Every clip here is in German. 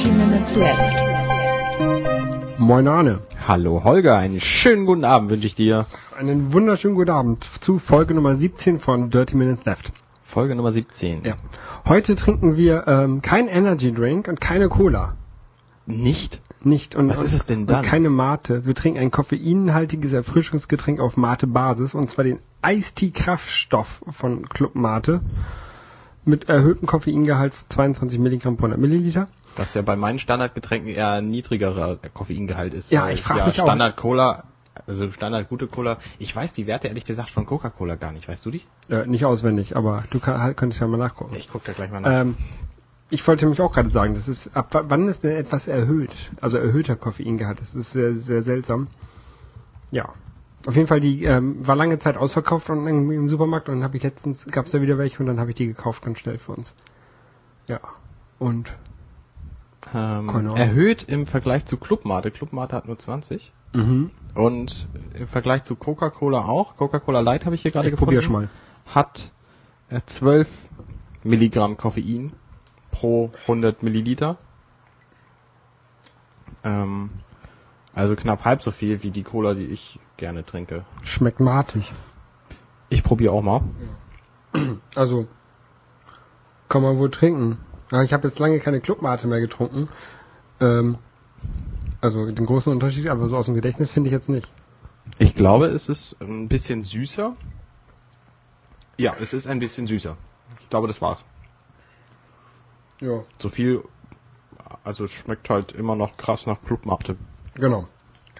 Dirty Minutes Left. Moin Arne. Hallo Holger, einen schönen guten Abend wünsche ich dir. Einen wunderschönen guten Abend zu Folge Nummer 17 von Dirty Minutes Left. Folge Nummer 17. Ja. Heute trinken wir ähm, kein Energy Drink und keine Cola. Nicht? Nicht. Und, Was ist es denn dann? Und keine Mate. Wir trinken ein koffeinhaltiges Erfrischungsgetränk auf Mate-Basis und zwar den Eistee-Kraftstoff von Club Mate mit erhöhtem Koffeingehalt 22 Milligramm pro 100 Milliliter. Was ja bei meinen Standardgetränken eher ein niedrigerer Koffeingehalt ist. Ja, ich frag mich auch. Standard Cola, also Standard gute Cola. Ich weiß die Werte ehrlich gesagt von Coca-Cola gar nicht. Weißt du die? Äh, nicht auswendig, aber du kann, halt, könntest ja mal nachgucken. Ich guck da gleich mal nach. Ähm, ich wollte mich auch gerade sagen, das ist, ab wa- wann ist denn etwas erhöht? Also erhöhter Koffeingehalt. Das ist sehr, sehr seltsam. Ja. Auf jeden Fall, die ähm, war lange Zeit ausverkauft und im Supermarkt und dann habe ich letztens, gab es da wieder welche und dann habe ich die gekauft ganz schnell für uns. Ja. Und Ähm, erhöht im Vergleich zu Clubmate. Clubmate hat nur 20. mhm. Und im Vergleich zu Coca-Cola auch. Coca-Cola Light habe ich hier gerade ich gefunden. probier schon mal. Hat äh, 12 Milligramm Koffein pro 100 Milliliter. Ähm, also knapp halb so viel wie die Cola, die ich gerne trinke. Schmeckt matig. Ich probiere auch mal. Also kann man wohl trinken. Aber ich habe jetzt lange keine Clubmate mehr getrunken. Ähm, also den großen Unterschied, aber so aus dem Gedächtnis finde ich jetzt nicht. Ich glaube, es ist ein bisschen süßer. Ja, es ist ein bisschen süßer. Ich glaube, das war's. Ja. So viel, also es schmeckt halt immer noch krass nach Clubmate. Genau.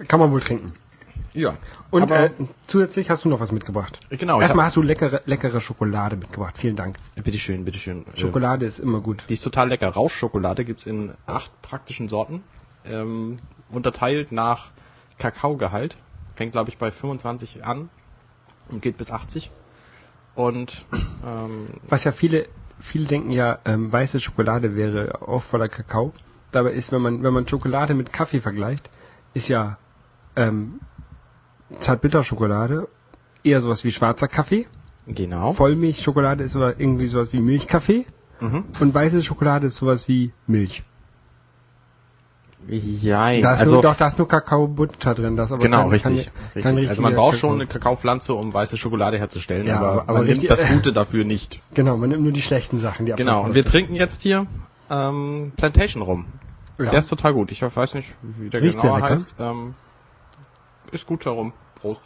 Kann man wohl trinken. Ja. Und Aber- äh, zusätzlich hast du noch was mitgebracht. Genau. Erstmal hab- hast du leckere, leckere Schokolade mitgebracht. Vielen Dank. Bitteschön, bitteschön. Äh, Schokolade ist immer gut. Die ist total lecker. Rauschschokolade gibt's in acht praktischen Sorten. Ähm, unterteilt nach Kakaogehalt. Fängt, glaube ich, bei 25 an und geht bis 80. Und ähm, Was ja viele, viele denken ja, ähm, weiße Schokolade wäre auch voller Kakao. Dabei ist, wenn man, wenn man Schokolade mit Kaffee vergleicht, ist ja ähm, Zartbitterschokolade eher sowas wie schwarzer Kaffee. genau. Vollmilchschokolade ist aber irgendwie sowas wie Milchkaffee. Mhm. Und weiße Schokolade ist sowas wie Milch. Ja, Da ist also nur, doch, da ist nur Kakaobutter drin. Das aber genau, kein, richtig. Kein, kein richtig. Also man braucht schon eine Kakaopflanze, um weiße Schokolade herzustellen, Ja, aber, aber- man richtig- nimmt das Gute dafür nicht. Genau, man nimmt nur die schlechten Sachen. Die Genau. Und wir trinken jetzt hier ähm, Plantation rum. ja. Der ist total gut. Ich weiß nicht, wie der lecker. heißt. Ähm, ist gut herum. Prost.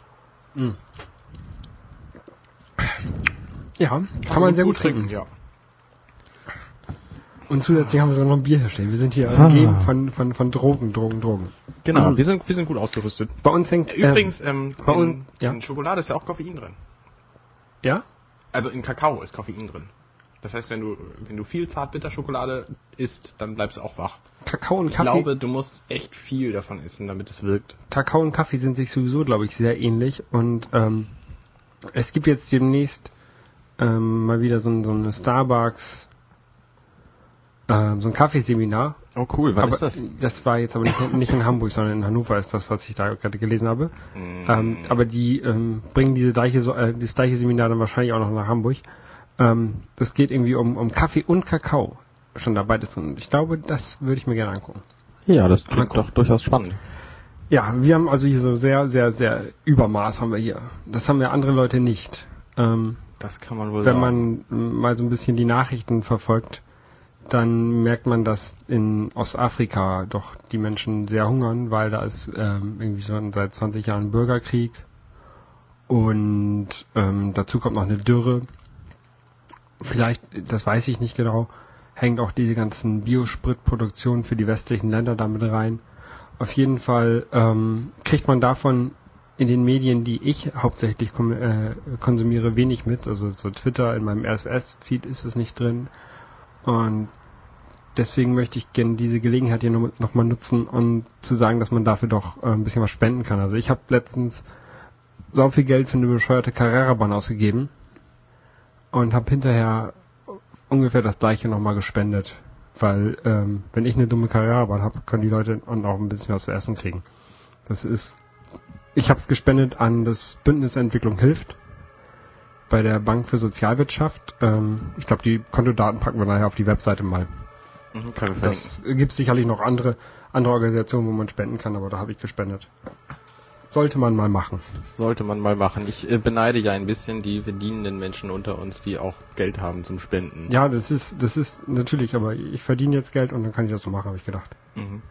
ja, kann, man sehr gut trinken. Ja. Und zusätzlich haben wir sogar noch ein Bier herstellen. Wir sind hier Ah. umgeben von, von, von Drogen, Drogen, Drogen. Genau, Mhm. wir sind wir sind gut ausgerüstet. Bei uns hängt... Übrigens, ähm, bei in, uns- ja. in Schokolade ist ja auch Koffein drin. Äh, ja? Also in Kakao ist Koffein drin. Das heißt, wenn du wenn du viel Zartbitterschokolade isst, dann bleibst du auch wach. Kakao und Ich Kaffee... glaube, du musst echt viel davon essen, damit es wirkt. Kakao und Kaffee sind sich sowieso, glaube ich, sehr ähnlich. Und ähm, es gibt jetzt demnächst ähm, mal wieder so, ein, so eine Starbucks, ähm, so ein Kaffeeseminar. Oh cool, wann aber ist das? Das war jetzt aber nicht, nicht in Hamburg, sondern in Hannover ist das, was ich da gerade gelesen habe. Mm. Ähm, aber die ähm, bringen diese gleiche, so- äh, das gleiche Seminar dann wahrscheinlich auch noch nach Hamburg. Ähm, das geht irgendwie um, um Kaffee und Kakao. Schon dabei ist. Und ich glaube, das würde ich mir gerne angucken. Ja, das klingt doch durchaus spannend. Ja, wir haben also hier so sehr, sehr, sehr Übermaß haben wir hier. Das haben ja andere Leute nicht. Ähm, Das kann man wohl wenn sagen. man mal so ein bisschen die Nachrichten verfolgt, dann merkt man, dass in Ostafrika doch die Menschen sehr hungern, weil da ist ähm, irgendwie schon seit 20 Jahren Bürgerkrieg und ähm, dazu kommt noch eine Dürre. Vielleicht, das weiß ich nicht genau, hängt auch diese ganzen Biospritproduktionen für die westlichen Länder damit rein. Auf jeden Fall ähm, kriegt man davon in den Medien, die ich hauptsächlich äh, konsumiere, wenig mit. Also so Twitter, in meinem RSS-Feed ist es nicht drin. Und deswegen möchte ich gerne diese Gelegenheit hier nochmal noch nutzen, um zu sagen, dass man dafür doch äh, ein bisschen was spenden kann. Also ich habe letztens sau viel Geld für eine bescheuerte Carrera-Bahn ausgegeben und habe hinterher ungefähr das gleiche nochmal gespendet. Weil ähm, wenn ich eine dumme Carrera-Bahn habe, können die Leute auch noch ein bisschen was zu essen kriegen. Das ist ich habe es gespendet an das Bündnis Entwicklung hilft bei der Bank für Sozialwirtschaft. Ähm, ich glaube, die Kontodaten packen wir nachher auf die Webseite mal. Mhm, Das gibt sicherlich noch andere, andere Organisationen, wo man spenden kann, aber da habe ich gespendet. Sollte man mal machen. Sollte man mal machen. Ich äh, beneide ja ein bisschen die verdienenden Menschen unter uns, die auch Geld haben zum Spenden. Ja, das ist, das ist natürlich, aber ich verdiene jetzt Geld und dann kann ich das so machen, habe ich gedacht. Mhm.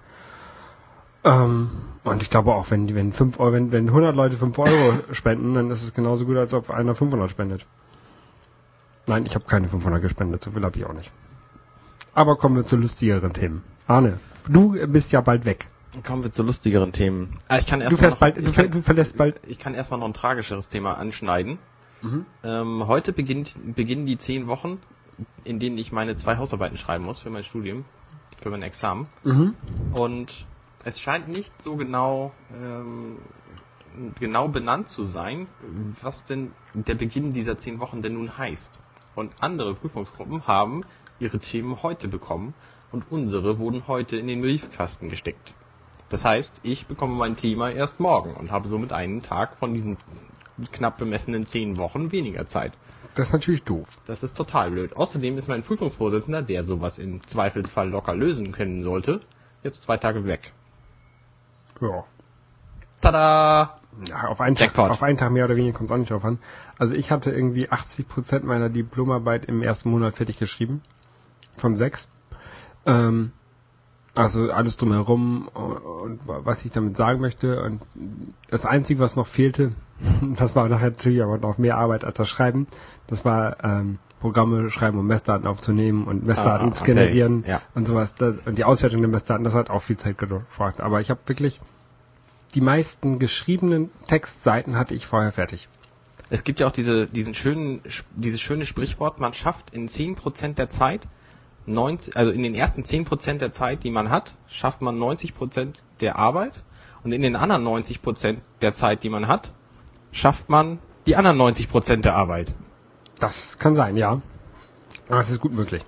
Ähm, und ich glaube auch, wenn, wenn, 5 Euro, wenn, wenn 100 Leute 5 Euro spenden, dann ist es genauso gut, als ob einer 500 spendet. Nein, ich habe keine 500 gespendet, so viel habe ich auch nicht. Aber kommen wir zu lustigeren Themen. Arne, du bist ja bald weg. Kommen wir zu lustigeren Themen. Ah, ich kann erst Du, mal noch, bald, ich du, kann, du verlässt bald. ich kann erstmal noch ein tragischeres Thema anschneiden. Mhm. Ähm, heute beginnt, beginnen die zehn Wochen, in denen ich meine zwei Hausarbeiten schreiben muss für mein Studium, für mein Examen. Mhm. Und es scheint nicht so genau, ähm, genau benannt zu sein, was denn der Beginn dieser zehn Wochen denn nun heißt. Und andere Prüfungsgruppen haben ihre Themen heute bekommen und unsere wurden heute in den Briefkasten gesteckt. Das heißt, ich bekomme mein Thema erst morgen und habe somit einen Tag von diesen knapp bemessenen zehn Wochen weniger Zeit. Das ist natürlich doof. Das ist total blöd. Außerdem ist mein Prüfungsvorsitzender, der sowas im Zweifelsfall locker lösen können sollte, jetzt zwei Tage weg. Ja. Tada! Ja, auf einen, Tag, auf einen Tag mehr oder weniger kommt es auch nicht drauf an. Also ich hatte irgendwie 80% meiner Diplomarbeit im ersten Monat fertig geschrieben. Von sechs. Ähm, also alles drumherum und was ich damit sagen möchte. Und das Einzige, was noch fehlte, das war nachher natürlich aber noch mehr Arbeit als das Schreiben, das war ähm, Programme schreiben, um Messdaten aufzunehmen und Messdaten Ah, zu okay. generieren Ja. und sowas. Das, und die Auswertung der Messdaten, das hat auch viel Zeit gebraucht. Aber ich habe wirklich die meisten geschriebenen Textseiten hatte ich vorher fertig. Es gibt ja auch diese, diesen schönen, dieses schöne Sprichwort, man schafft in 10% der Zeit, 90, also in den ersten 10% der Zeit, die man hat, schafft man 90% der Arbeit und in den anderen 90% der Zeit, die man hat, schafft man die anderen 90% der Arbeit. Das kann sein, ja. Aber es ist gut möglich.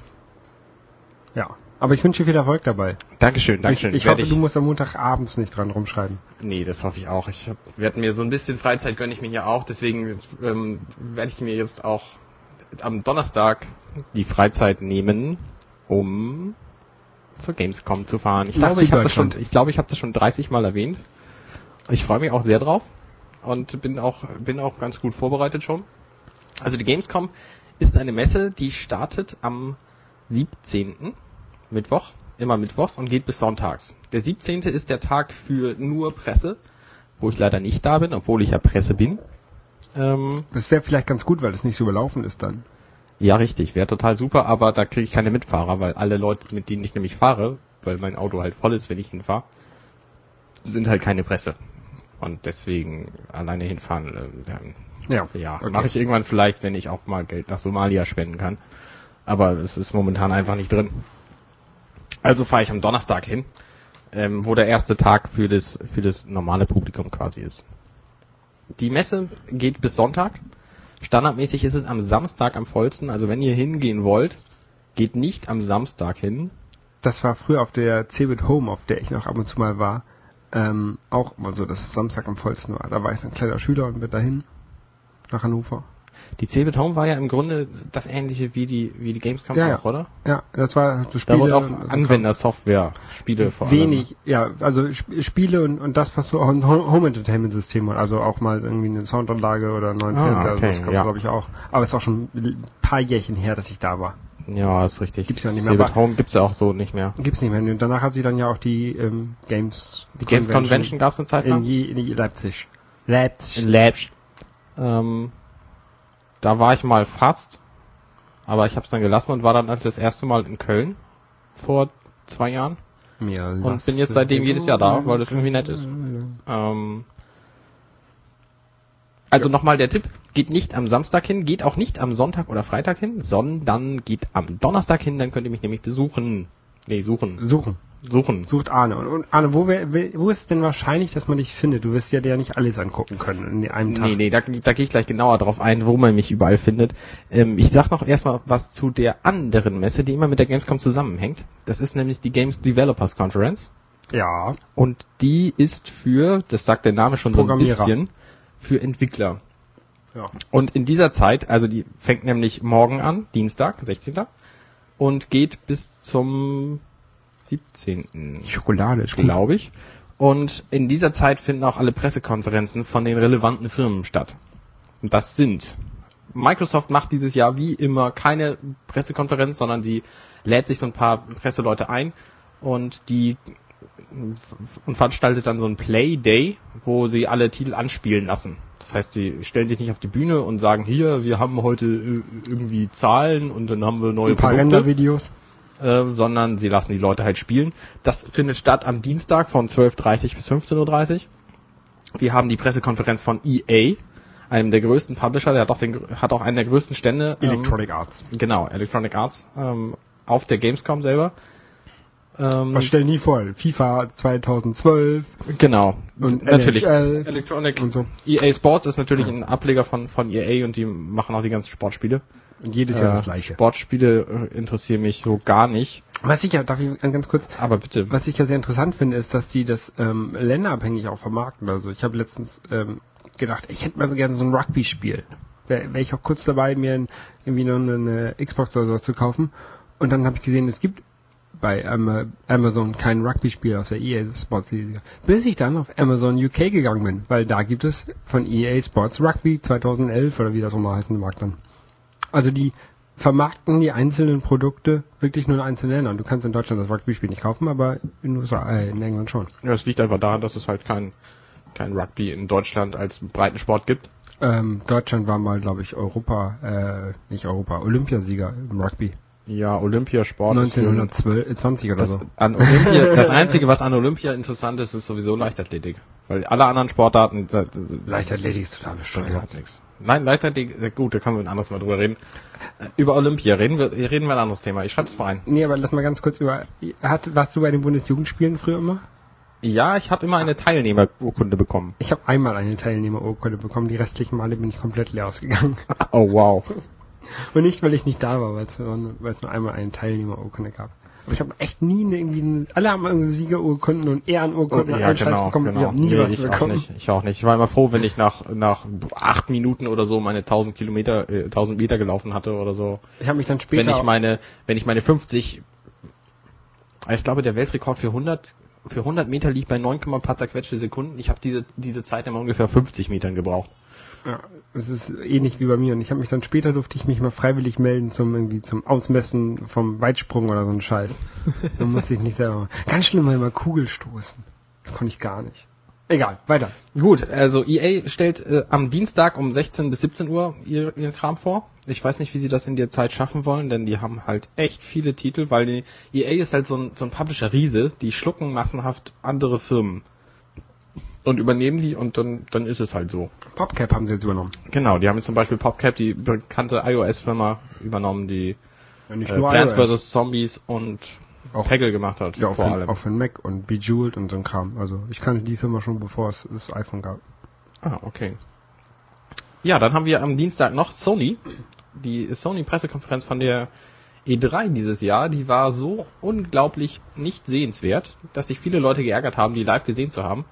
Ja. Aber ich wünsche dir viel Erfolg dabei. Dankeschön, Dankeschön. Ich, ich hoffe, du musst am Montag abends nicht dran rumschreiben. Nee, das hoffe ich auch. Ich werde mir so ein bisschen Freizeit gönne ich mir ja auch, deswegen ähm, werde ich mir jetzt auch am Donnerstag die Freizeit nehmen, um zur Gamescom zu fahren. Ich Nach glaube, ich habe das schon, ich glaube, ich habe das schon 30 Mal erwähnt. Ich freue mich auch sehr drauf und bin auch bin auch ganz gut vorbereitet schon. Also die Gamescom ist eine Messe, die startet am 17. Mittwoch, immer mittwochs und geht bis sonntags. Der 17. ist der Tag für nur Presse, wo ich leider nicht da bin, obwohl ich ja Presse bin. Ähm, Das wäre vielleicht ganz gut, weil es nicht so überlaufen ist dann. Ja, richtig, wäre total super, aber da kriege ich keine Mitfahrer, weil alle Leute, mit denen ich nämlich fahre, weil mein Auto halt voll ist, wenn ich hinfahre, sind halt keine Presse. Und deswegen alleine hinfahren, äh, Ja. ja, Okay. mache ich irgendwann vielleicht, wenn ich auch mal Geld nach Somalia spenden kann. Aber es ist momentan einfach nicht drin. Also fahre ich am Donnerstag hin, ähm, wo der erste Tag für das, für das normale Publikum quasi ist. Die Messe geht bis Sonntag. Standardmäßig ist es am Samstag am vollsten. Also wenn ihr hingehen wollt, geht nicht am Samstag hin. Das war früher auf der Cebit Home, auf der ich noch ab und zu mal war, ähm, auch immer so, dass es Samstag am vollsten war. Da war ich so ein kleiner Schüler und bin dahin nach Hannover. Die Cebit Home war ja im Grunde das ähnliche wie die, wie die Gamescom Ja, auch, oder? Ja, das war so Da Spiele. wurde auch und so Anwendersoftware, Spiele vor allem. Wenig, ja, also Sp- Spiele und, und das, was so auch ein Ho- Home Entertainment System hat, also auch mal irgendwie eine Soundanlage oder einen neuen Ah, Fernseher, okay, das gab's ja. glaube ich auch. Aber es ist auch schon ein paar Jährchen her, dass ich da war. Ja, ist richtig. Gibt's ja nicht mehr, aber- Home gibt's ja auch so nicht mehr. Gibt's nicht mehr. Und danach hat sie dann ja auch die ähm, Games Die Games Convention gab's eine Zeit in, lang. Je, in Leipzig. Leipzig. In Leipzig. Ähm, da war ich mal fast, aber ich habe es dann gelassen und war dann halt das erste Mal in Köln vor zwei Jahren Mir und bin jetzt seitdem jedes Jahr da, weil das irgendwie nett ist. Ähm, also nochmal der Tipp, geht nicht am Samstag hin, geht auch nicht am Sonntag oder Freitag hin, sondern geht am Donnerstag hin, dann könnt ihr mich nämlich besuchen. Nee, suchen. Suchen. Suchen. Sucht Arne. Und, Arne, wo, wär, wo ist es denn wahrscheinlich, dass man dich findet? Du wirst ja dir nicht alles angucken können in einem Tag. Nee, nee, da, da gehe ich gleich genauer drauf ein, wo man mich überall findet. Ähm, ich sag noch erstmal was zu der anderen Messe, die immer mit der Gamescom zusammenhängt. Das ist nämlich die Games Developers Conference. Ja. Und die ist für, das sagt der Name schon so ein bisschen, für Entwickler. ja. Und in dieser Zeit, also die fängt nämlich morgen an, Dienstag, 16. und geht bis zum 17. Schokolade glaube ich. Und in dieser Zeit finden auch alle Pressekonferenzen von den relevanten Firmen statt. Und das sind Microsoft macht dieses Jahr wie immer keine Pressekonferenz, sondern die lädt sich so ein paar Presseleute ein und die und veranstaltet dann so ein Play Day, wo sie alle Titel anspielen lassen. Das heißt, sie stellen sich nicht auf die Bühne und sagen, hier, wir haben heute äh, irgendwie Zahlen und dann haben wir neue Ein paar Produkte Rendervideos. Äh, sondern sie lassen die Leute halt spielen. Das findet statt am Dienstag von 12.30 bis 15.30 Uhr. Wir haben die Pressekonferenz von EA, einem der größten Publisher, der hat auch, den, hat auch einen der größten Stände. ähm, Electronic Arts. Genau, Electronic Arts ähm, auf der Gamescom selber. Ähm, Was stellen die vor? FIFA 2012 genau. und natürlich. NHL Electronic und so. EA Sports ist natürlich ein Ableger von, von EA und die machen auch die ganzen Sportspiele. Und jedes Jahr Äh, das gleiche. Sportspiele äh, interessieren mich so gar nicht. Was ich ja, darf ich ganz kurz, Aber bitte. was ich ja sehr interessant finde, ist, dass die das ähm, länderabhängig auch vermarkten. Also ich habe letztens ähm, gedacht, ich hätte mal so gerne so ein Rugby-Spiel. Wäre wär ich auch kurz dabei, mir ein, irgendwie noch eine, eine Xbox oder so zu kaufen. Und dann habe ich gesehen, es gibt bei Ama- Amazon kein Rugby-Spiel aus der EA Sports Liga. Bis ich dann auf Amazon UK gegangen bin, weil da gibt es von EA Sports Rugby 2011 oder wie das auch mal heißen mag dann. Also die vermarkten die einzelnen Produkte wirklich nur in einzelnen Ländern. Du kannst in Deutschland das Rugby-Spiel nicht kaufen, aber in USA, äh, in England schon. Ja, es liegt einfach daran, dass es halt kein, kein Rugby in Deutschland als Breitensport gibt. Ähm, Deutschland war mal, glaube ich, Europa, äh, nicht Europa, Olympiasieger im Rugby. Ja, Olympiasport ist 1912, äh, 20 oder das, so. an Olympia, das Einzige, was an Olympia interessant ist, ist sowieso Leichtathletik. Weil alle anderen Sportarten... da- Leichtathletik ist total bescheuert. nichts. Nein, Leichtathletik, gut, da können wir ein anderes Mal drüber reden. Äh, Über Olympia reden wir, reden wir ein anderes Thema. Ich schreibe es mal ein. Nee, aber lass mal ganz kurz über, hat, warst du bei den Bundesjugendspielen früher immer? Ja, ich habe immer eine Teilnehmerurkunde bekommen. Ich habe einmal eine Teilnehmerurkunde bekommen, die restlichen Male bin ich komplett leer ausgegangen. Oh, wow. Und nicht, weil ich nicht da war, weil es nur, einmal eine Teilnehmerurkunde gab. Aber ich habe echt nie irgendwie, eine, alle haben irgendwie Siegerurkunden und Ehrenurkunden und allen Scheiß bekommen. Ich habe nie Oh, Nee, was ich auch bekommen. nicht. Ich auch nicht. Ich war immer froh, wenn ich nach, nach acht Minuten oder so meine 1000 Kilometer, äh, 1000 Meter gelaufen hatte oder so. Ich habe mich dann später wenn ich meine, wenn ich meine 50, ich glaube, der Weltrekord für 100, für 100 Meter liegt bei 9, paar zerquetschte Sekunden. Ich habe diese, diese Zeit immer ungefähr 50 Metern gebraucht. Ja, es ist ähnlich wie bei mir. Und ich habe mich dann später durfte ich mich mal freiwillig melden zum irgendwie zum Ausmessen vom Weitsprung oder so ein Scheiß. dann musste ich nicht selber. machen. Ganz schlimm immer Kugelstoßen. Das konnte ich gar nicht. Egal, weiter. Gut, also EA stellt äh, am Dienstag um 16 bis 17 Uhr ihr, ihren Kram vor. Ich weiß nicht, wie sie das in der Zeit schaffen wollen, denn die haben halt echt viele Titel, weil die EA ist halt so ein, so ein Publisher-Riese, die schlucken massenhaft andere Firmen und übernehmen die und dann, dann ist es halt so. PopCap haben sie jetzt übernommen. Genau, die haben jetzt zum Beispiel PopCap, die bekannte iOS-Firma, übernommen, die Ja, nicht äh, Plants iOS. vs. Zombies und Auch- Peggle gemacht hat, Ja, vor für, allem. auch für den Mac und Bejeweled und so ein Kram. Also ich kannte die Firma schon, bevor es das iPhone gab. Ah, okay. Ja, dann haben wir am Dienstag noch Sony. Die Sony-Pressekonferenz von der E3 dieses Jahr, die war so unglaublich nicht sehenswert, dass sich viele Leute geärgert haben, die live gesehen zu haben.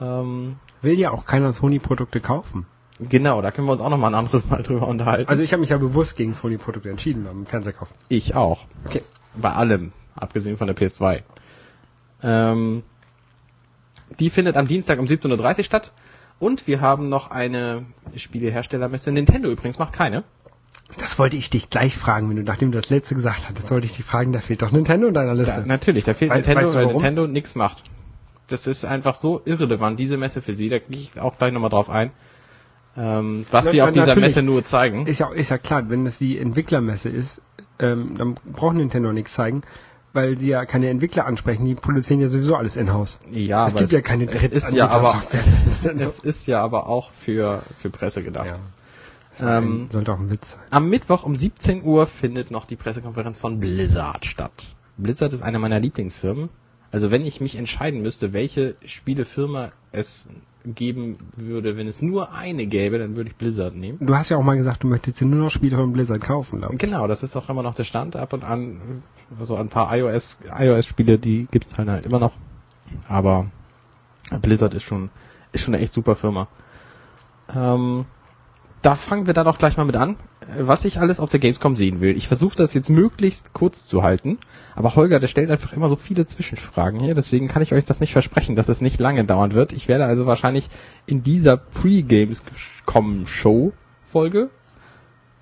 Ähm, Will ja auch keiner Sony-Produkte kaufen. genau, da können wir uns auch noch mal ein anderes Mal drüber unterhalten. Also ich habe mich ja bewusst gegen Sony-Produkte entschieden beim Fernsehkauf. ich auch. Okay. Bei allem, abgesehen von der PS2. Ähm, die findet am Dienstag um 17.30 Uhr statt. Und wir haben noch eine Spieleherstellermesse. Nintendo übrigens macht keine. Das wollte ich dich gleich fragen, wenn du, nachdem du das letzte gesagt hattest, wollte ich dich fragen, da fehlt doch Nintendo in deiner Ja, Liste. natürlich, da fehlt Wei- Nintendo, weißt du weil? Nintendo nichts macht. Das ist einfach so irrelevant, diese Messe für sie. Da gehe ich auch gleich nochmal drauf ein. Ähm, was Na- sie auf dieser. Messe nur zeigen. Ist ja, ist ja klar, wenn das die Entwicklermesse ist, ähm, dann braucht Nintendo nichts zeigen, weil sie ja keine Entwickler ansprechen, die produzieren ja sowieso alles in-house. Ja, es aber gibt ja keine es ist ja aber, es ist ja aber auch für, für Presse gedacht. ja. Ähm, ein, sollte auch ein Witz sein. Am Mittwoch um 17 Uhr findet noch die Pressekonferenz von Blizzard statt. Blizzard ist eine meiner Lieblingsfirmen. Also wenn ich mich entscheiden müsste, welche Spielefirma es geben würde, wenn es nur eine gäbe, dann würde ich Blizzard nehmen. Du hast ja auch mal gesagt, du möchtest dir nur noch Spiele von Blizzard kaufen, glaube ich. Genau, das ist auch immer noch der Stand. Ab und an, also ein paar iOS, iOS-Spiele, die gibt's halt, halt immer noch. Aber Blizzard ist schon, ist schon eine echt super Firma. Ähm, da fangen wir dann auch gleich mal mit an. Was ich alles auf der Gamescom sehen will. Ich versuche das jetzt möglichst kurz zu halten, aber Holger, der stellt einfach immer so viele Zwischenfragen hier, deswegen kann ich euch das nicht versprechen, dass es nicht lange dauern wird. Ich werde also wahrscheinlich in dieser Pre-Gamescom-Show-Folge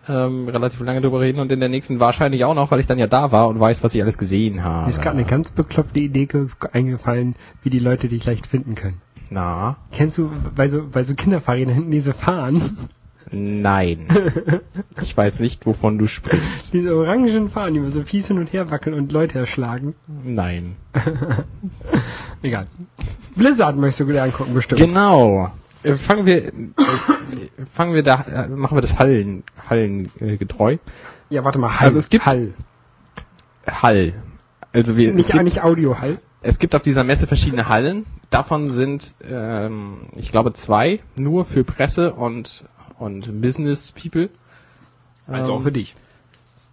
ähm, relativ lange drüber reden und in der nächsten wahrscheinlich auch noch, weil ich dann ja da war und weiß, was ich alles gesehen habe. Mir ist gerade eine ganz bekloppte Idee ge- eingefallen, wie die Leute dich leicht finden können. Na, Kennst du bei so, bei so Kinderfahrrädern hinten diese Fahnen? Nein. ich weiß nicht, wovon du sprichst. Diese orangen Fahnen, die so fies hin und her wackeln und Leute erschlagen. Nein. Egal. Blizzard möchtest du dir angucken, bestimmt. Genau. Äh, Fangen wir, äh, fangen wir da, äh, machen wir das Hallen, Hallen getreu. ja, warte mal, Hall. Also es gibt- Hall. Hall. Also wir, es Nicht gibt, eigentlich Audio-Hall. es gibt auf dieser Messe verschiedene Hallen. Davon sind, ähm, ich glaube, zwei nur für Presse und und Business People. Also Ähm, auch für dich.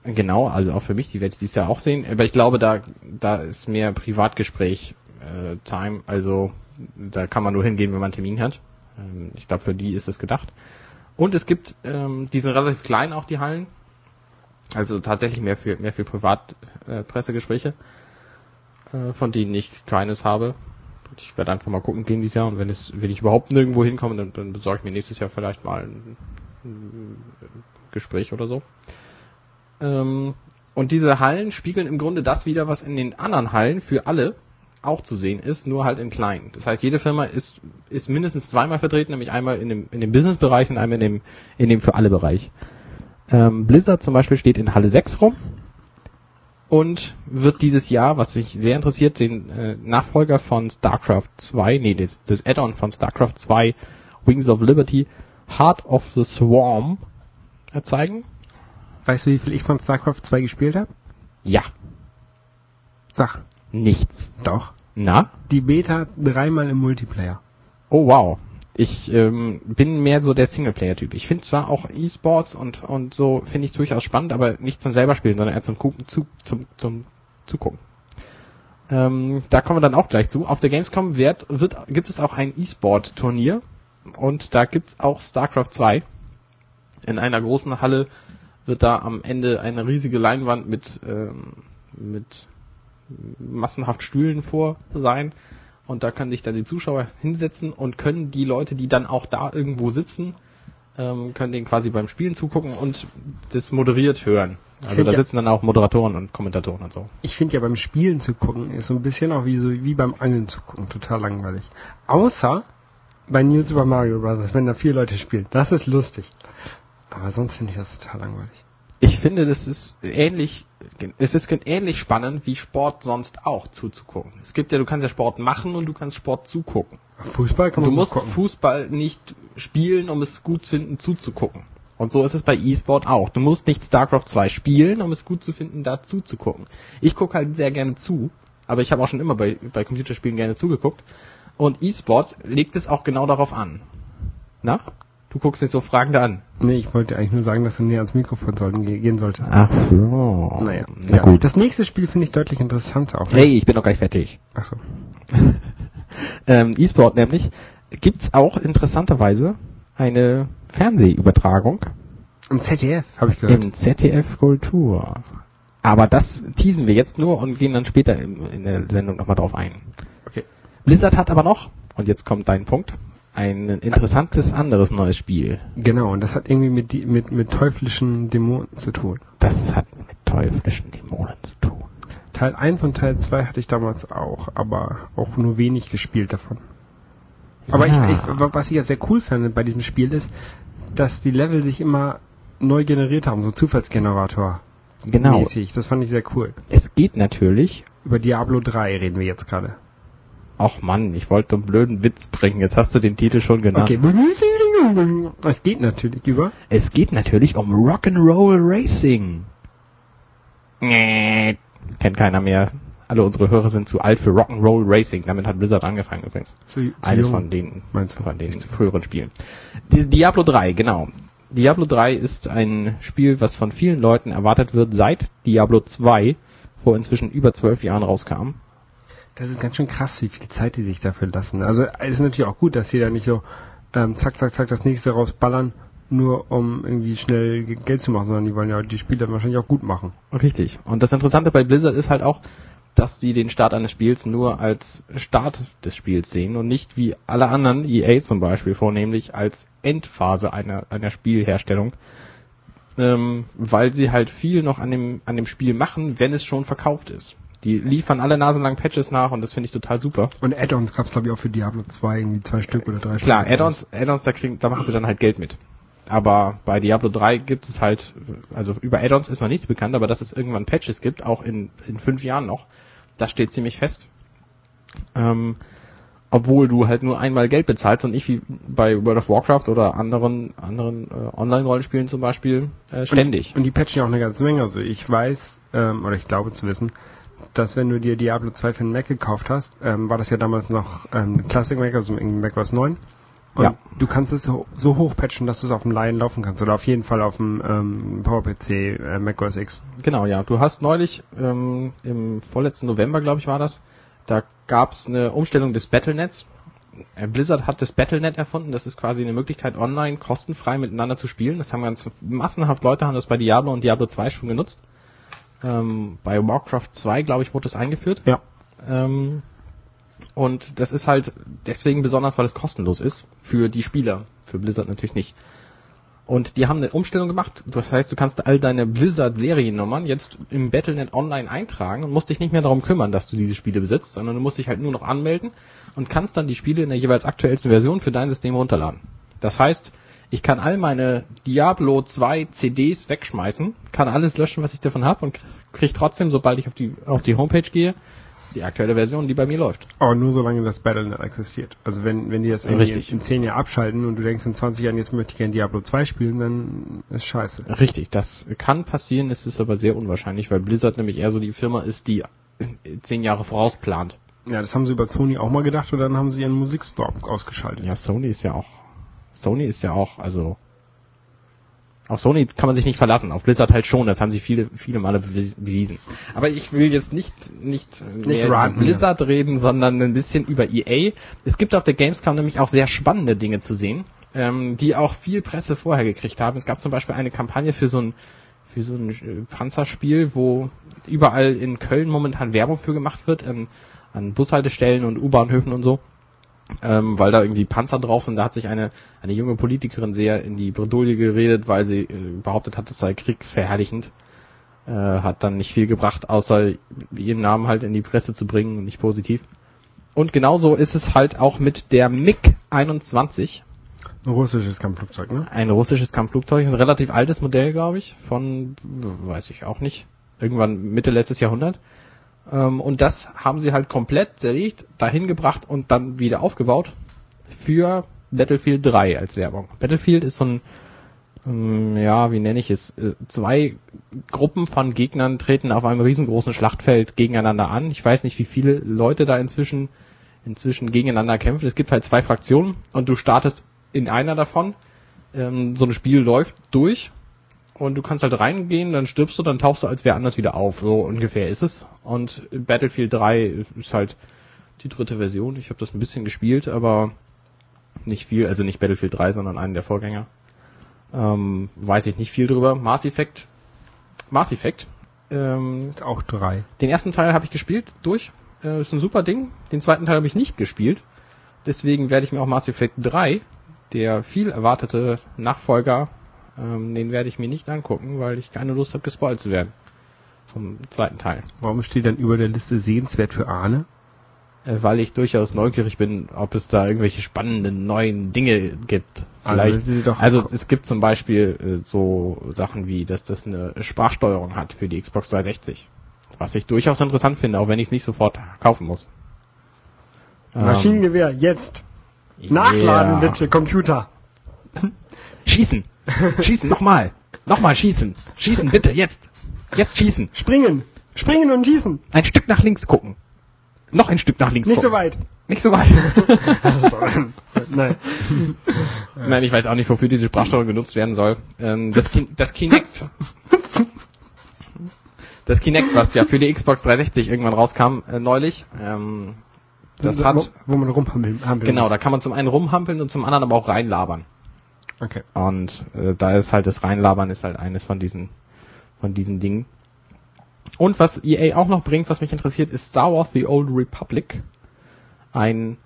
Genau, also auch für mich, die werde ich dieses Jahr auch sehen. Aber ich glaube, da, da ist mehr Privatgespräch äh, Time. Also da kann man nur hingehen, wenn man einen Termin hat. Ähm, ich glaube, für die ist es gedacht. Und es gibt, ähm, die sind relativ klein auch die Hallen. Also tatsächlich mehr für mehr für Privatpressegespräche, äh, äh, von denen ich keines habe. Ich werde einfach mal gucken gehen dieses Jahr und wenn es, wenn ich überhaupt nirgendwo hinkomme, dann, dann besorge ich mir nächstes Jahr vielleicht mal ein, ein Gespräch oder so. Ähm, und diese Hallen spiegeln im Grunde das wieder, was in den anderen Hallen für alle auch zu sehen ist, nur halt in klein. Das heißt, jede Firma ist, ist mindestens zweimal vertreten, nämlich einmal in dem, in dem Business-Bereich und einmal in dem, in dem für alle Bereich. Ähm, Blizzard zum Beispiel steht in Halle 6 rum und wird dieses Jahr, was mich sehr interessiert, den äh, Nachfolger von StarCraft 2, nee, das, das Add-on von StarCraft 2, Wings of Liberty, Heart of the Swarm, äh, zeigen. Weißt du, wie viel ich von StarCraft 2 gespielt habe? Ja, Sag. nichts. Doch. Na? Die Beta dreimal im Multiplayer. Oh wow. Ich ähm, bin mehr so der Singleplayer-Typ. Ich finde zwar auch E-Sports und und so finde ich durchaus spannend, aber nicht zum selber spielen, sondern eher zum Gucken, zu, zum zum Zugucken. Ähm, da kommen wir dann auch gleich zu. Auf der Gamescom wird, wird gibt es auch ein E-Sport-Turnier und da gibt's auch StarCraft 2. In einer großen Halle wird da am Ende eine riesige Leinwand mit ähm, mit massenhaft Stühlen vor sein. Und da können sich dann die Zuschauer hinsetzen und können die Leute, die dann auch da irgendwo sitzen, ähm, können denen quasi beim Spielen zugucken und das moderiert hören. Also da ja- sitzen dann auch Moderatoren und Kommentatoren und so. Ich finde ja beim Spielen zu gucken ist so ein bisschen auch wie so wie beim Angeln zu gucken, total langweilig. Außer bei New Super Mario Bros., wenn da vier Leute spielen. Das ist lustig. Aber sonst finde ich das total langweilig. Ich finde, das ist ähnlich, es ist ähnlich spannend wie Sport sonst auch zuzugucken. Es gibt ja, du kannst ja Sport machen und du kannst Sport zugucken. Fußball kann Du man musst gut gucken. Fußball nicht spielen, um es gut zu finden, zuzugucken. Und so ist es bei E-Sport auch. Du musst nicht StarCraft 2 spielen, um es gut zu finden, da zuzugucken. Ich gucke halt sehr gerne zu, aber ich habe auch schon immer bei, bei Computerspielen gerne zugeguckt. Und E-Sport legt es auch genau darauf an. Na? Du guckst mich so fragend an. Nee, ich wollte eigentlich nur sagen, dass du näher ans Mikrofon sollten, ge- gehen solltest. Ach so. Naja, Na ja. gut. Das nächste Spiel finde ich deutlich interessanter auch. ne? Hey, ich bin noch gar nicht fertig. Ach so. ähm, E-Sport nämlich, gibt's auch interessanterweise eine Fernsehübertragung Im ZDF, habe ich gehört. im ZDF Kultur. Aber das teasen wir jetzt nur und gehen dann später in, in der Sendung nochmal drauf ein. Okay. Blizzard hat aber noch, und jetzt kommt dein Punkt, ein interessantes anderes neues Spiel. Genau, und das hat irgendwie mit, die, mit, mit teuflischen Dämonen zu tun. Das hat mit teuflischen Dämonen zu tun. Teil 1 und Teil 2 hatte ich damals auch, aber auch nur wenig gespielt davon. Aber Ja. ich, ich, was ich ja sehr cool fand bei diesem Spiel ist, dass die Level sich immer neu generiert haben, so Zufallsgenerator. Genau. Mäßig. Das fand ich sehr cool. Es geht natürlich, Über Diablo 3 reden wir jetzt gerade. Ach Mann, ich wollte einen blöden Witz bringen, jetzt hast du den Titel schon genannt. Okay. Es geht natürlich über. Es geht natürlich um Rock'n'Roll Racing. Nee, kennt keiner mehr. Alle unsere Hörer sind zu alt für Rock'n'Roll Racing. Damit hat Blizzard angefangen übrigens. Zu, zu Eines jung. von den, Meinst du? von den früheren Spielen. Die, Diablo 3, genau. Diablo 3 ist ein Spiel, was von vielen Leuten erwartet wird, seit Diablo 2 vor inzwischen über zwölf Jahren rauskam. Das ist ganz schön krass, wie viel Zeit die sich dafür lassen. Also es ist natürlich auch gut, dass sie da nicht so ähm, zack, zack, zack das nächste rausballern, nur um irgendwie schnell Ge- Geld zu machen, sondern die wollen ja die Spiele wahrscheinlich auch gut machen. Richtig. Und das Interessante bei Blizzard ist halt auch, dass die den Start eines Spiels nur als Start des Spiels sehen und nicht wie alle anderen, EA zum Beispiel vornehmlich, als Endphase einer, einer Spielherstellung. Ähm, weil sie halt viel noch an dem, an dem Spiel machen, wenn es schon verkauft ist. Die liefern alle naselang Patches nach und das finde ich total super. Und Add-ons gab's glaube ich auch für Diablo 2 irgendwie zwei Stück oder drei Klar, Stück. Add-ons, Add-ons, da kriegen, da machen sie dann halt Geld mit. Aber bei Diablo 3 gibt es halt, also über Add-ons ist noch nichts bekannt, aber dass es irgendwann Patches gibt, auch in, in fünf Jahren noch, das steht ziemlich fest. Ähm, obwohl du halt nur einmal Geld bezahlst und nicht wie bei World of Warcraft oder anderen, anderen äh, Online-Rollenspielen zum Beispiel äh, ständig. Und die patchen ja auch eine ganze Menge. Also ich weiß, ähm, oder ich glaube zu wissen, dass wenn du dir Diablo 2 für den Mac gekauft hast, ähm, war das ja damals noch ähm, Classic Mac, also irgendwie Mac OS 9. Und Ja. du kannst es so, so hoch patchen, dass du es auf dem Lion laufen kannst. Oder auf jeden Fall auf dem ähm, PowerPC äh, Mac OS X. Genau, ja. Du hast neulich, ähm, im vorletzten November, glaube ich, war das, da gab's eine Umstellung des Battlenets. Äh, Blizzard hat das Battlenet erfunden. Das ist quasi eine Möglichkeit, online kostenfrei miteinander zu spielen. Das haben ganz massenhaft Leute haben das bei Diablo und Diablo 2 schon genutzt. Ähm, bei Warcraft 2, glaube ich, wurde das eingeführt. Ja. Ähm, und das ist halt deswegen besonders, weil es kostenlos ist. Für die Spieler. Für Blizzard natürlich nicht. Und die haben eine Umstellung gemacht. Das heißt, du kannst all deine Blizzard-Seriennummern jetzt im Battlenet online eintragen und musst dich nicht mehr darum kümmern, dass du diese Spiele besitzt, sondern du musst dich halt nur noch anmelden und kannst dann die Spiele in der jeweils aktuellsten Version für dein System runterladen. Das heißt, ich kann all meine Diablo 2 CDs wegschmeißen, kann alles löschen, was ich davon habe und krieg trotzdem, sobald ich auf die, auf die Homepage gehe, die aktuelle Version, die bei mir läuft. Aber nur solange das Battlenet existiert. Also wenn, wenn die das irgendwie Richtig. in 10 Jahren abschalten und du denkst in 20 Jahren, jetzt möchte ich gerne Diablo 2 spielen, dann ist scheiße. Richtig, das kann passieren, es ist aber sehr unwahrscheinlich, weil Blizzard nämlich eher so die Firma ist, die zehn Jahre vorausplant. Ja, das haben sie über Sony auch mal gedacht und dann haben sie ihren Musikstore ausgeschaltet. Ja, Sony ist ja auch, Sony ist ja auch, also, auf Sony kann man sich nicht verlassen, auf Blizzard halt schon, das haben sie viele, viele Male bewies- bewiesen. Aber ich will jetzt nicht, nicht, mehr über Blizzard reden, sondern ein bisschen über EA. Es gibt auf der Gamescom nämlich auch sehr spannende Dinge zu sehen, ähm, die auch viel Presse vorher gekriegt haben. Es gab zum Beispiel eine Kampagne für so ein, für so ein äh, Panzerspiel, wo überall in Köln momentan Werbung für gemacht wird, ähm, an Bushaltestellen und U-Bahnhöfen und so ähm, weil da irgendwie Panzer drauf sind. Da hat sich eine, eine junge Politikerin sehr in die Bredouille geredet, weil sie äh, behauptet hat, es sei Krieg verherrlichend. Äh, hat dann nicht viel gebracht, außer ihren Namen halt in die Presse zu bringen und nicht positiv. Und genauso ist es halt auch mit der MiG-21, Ein russisches Kampfflugzeug, ne? ein russisches Kampfflugzeug, ein relativ altes Modell, glaube ich, von, weiß ich auch nicht, irgendwann Mitte letztes Jahrhundert. Ähm, und das haben sie halt komplett zerlegt, dahin gebracht und dann wieder aufgebaut für Battlefield 3 als Werbung. Battlefield ist so ein, ähm, ja, wie nenne ich es, äh, zwei Gruppen von Gegnern treten auf einem riesengroßen Schlachtfeld gegeneinander an. Ich weiß nicht, wie viele Leute da inzwischen, inzwischen gegeneinander kämpfen. Es gibt halt zwei Fraktionen und du startest in einer davon. Ähm, so ein Spiel läuft durch und du kannst halt reingehen, dann stirbst du, dann tauchst du als wer anders wieder auf. So ungefähr ist es. Und Battlefield 3 ist halt die dritte Version. Ich habe das ein bisschen gespielt, aber nicht viel, also nicht Battlefield 3, sondern einen der Vorgänger. Ähm, weiß ich nicht viel drüber. Mass Effect. Mass Effect. Ähm, Ist auch drei. den ersten Teil habe ich gespielt, durch. Äh, ist ein super Ding. Den zweiten Teil habe ich nicht gespielt. Deswegen werde ich mir auch Mass Effect 3, der viel erwartete Nachfolger, ähm, den werde ich mir nicht angucken, weil ich keine Lust habe, gespoilt zu werden. Vom zweiten Teil. Warum steht dann über der Liste sehenswert für Arne? Äh, weil ich durchaus neugierig bin, ob es da irgendwelche spannenden neuen Dinge gibt. Also, Vielleicht. doch- Also es gibt zum Beispiel äh, so Sachen wie, dass das eine Sprachsteuerung hat für die Xbox 360. Was ich durchaus interessant finde, auch wenn ich es nicht sofort kaufen muss. Ähm, Maschinengewehr, jetzt! Nachladen yeah. bitte, Computer! Schießen! Schießen, nochmal! Nochmal schießen! Schießen, bitte, jetzt! Jetzt schießen! Springen! Springen und schießen! Ein Stück nach links gucken! Noch ein Stück nach links Nicht so gucken. weit! Nicht so weit! Nein. Nein, ich weiß auch nicht, wofür diese Sprachsteuerung genutzt werden soll. Ähm, das, Kin das Kinect. Das Kinect, was ja für die Xbox 360 irgendwann rauskam, äh, neulich, ähm, das hat, wo man rumhampeln hampeln genau, da kann man zum einen rumhampeln und zum anderen aber auch reinlabern. Okay. Und äh, da ist halt das Reinlabern ist halt eines von diesen von diesen Dingen. Und was EA auch noch bringt, was mich interessiert, ist Star Wars The Old Republic. Ein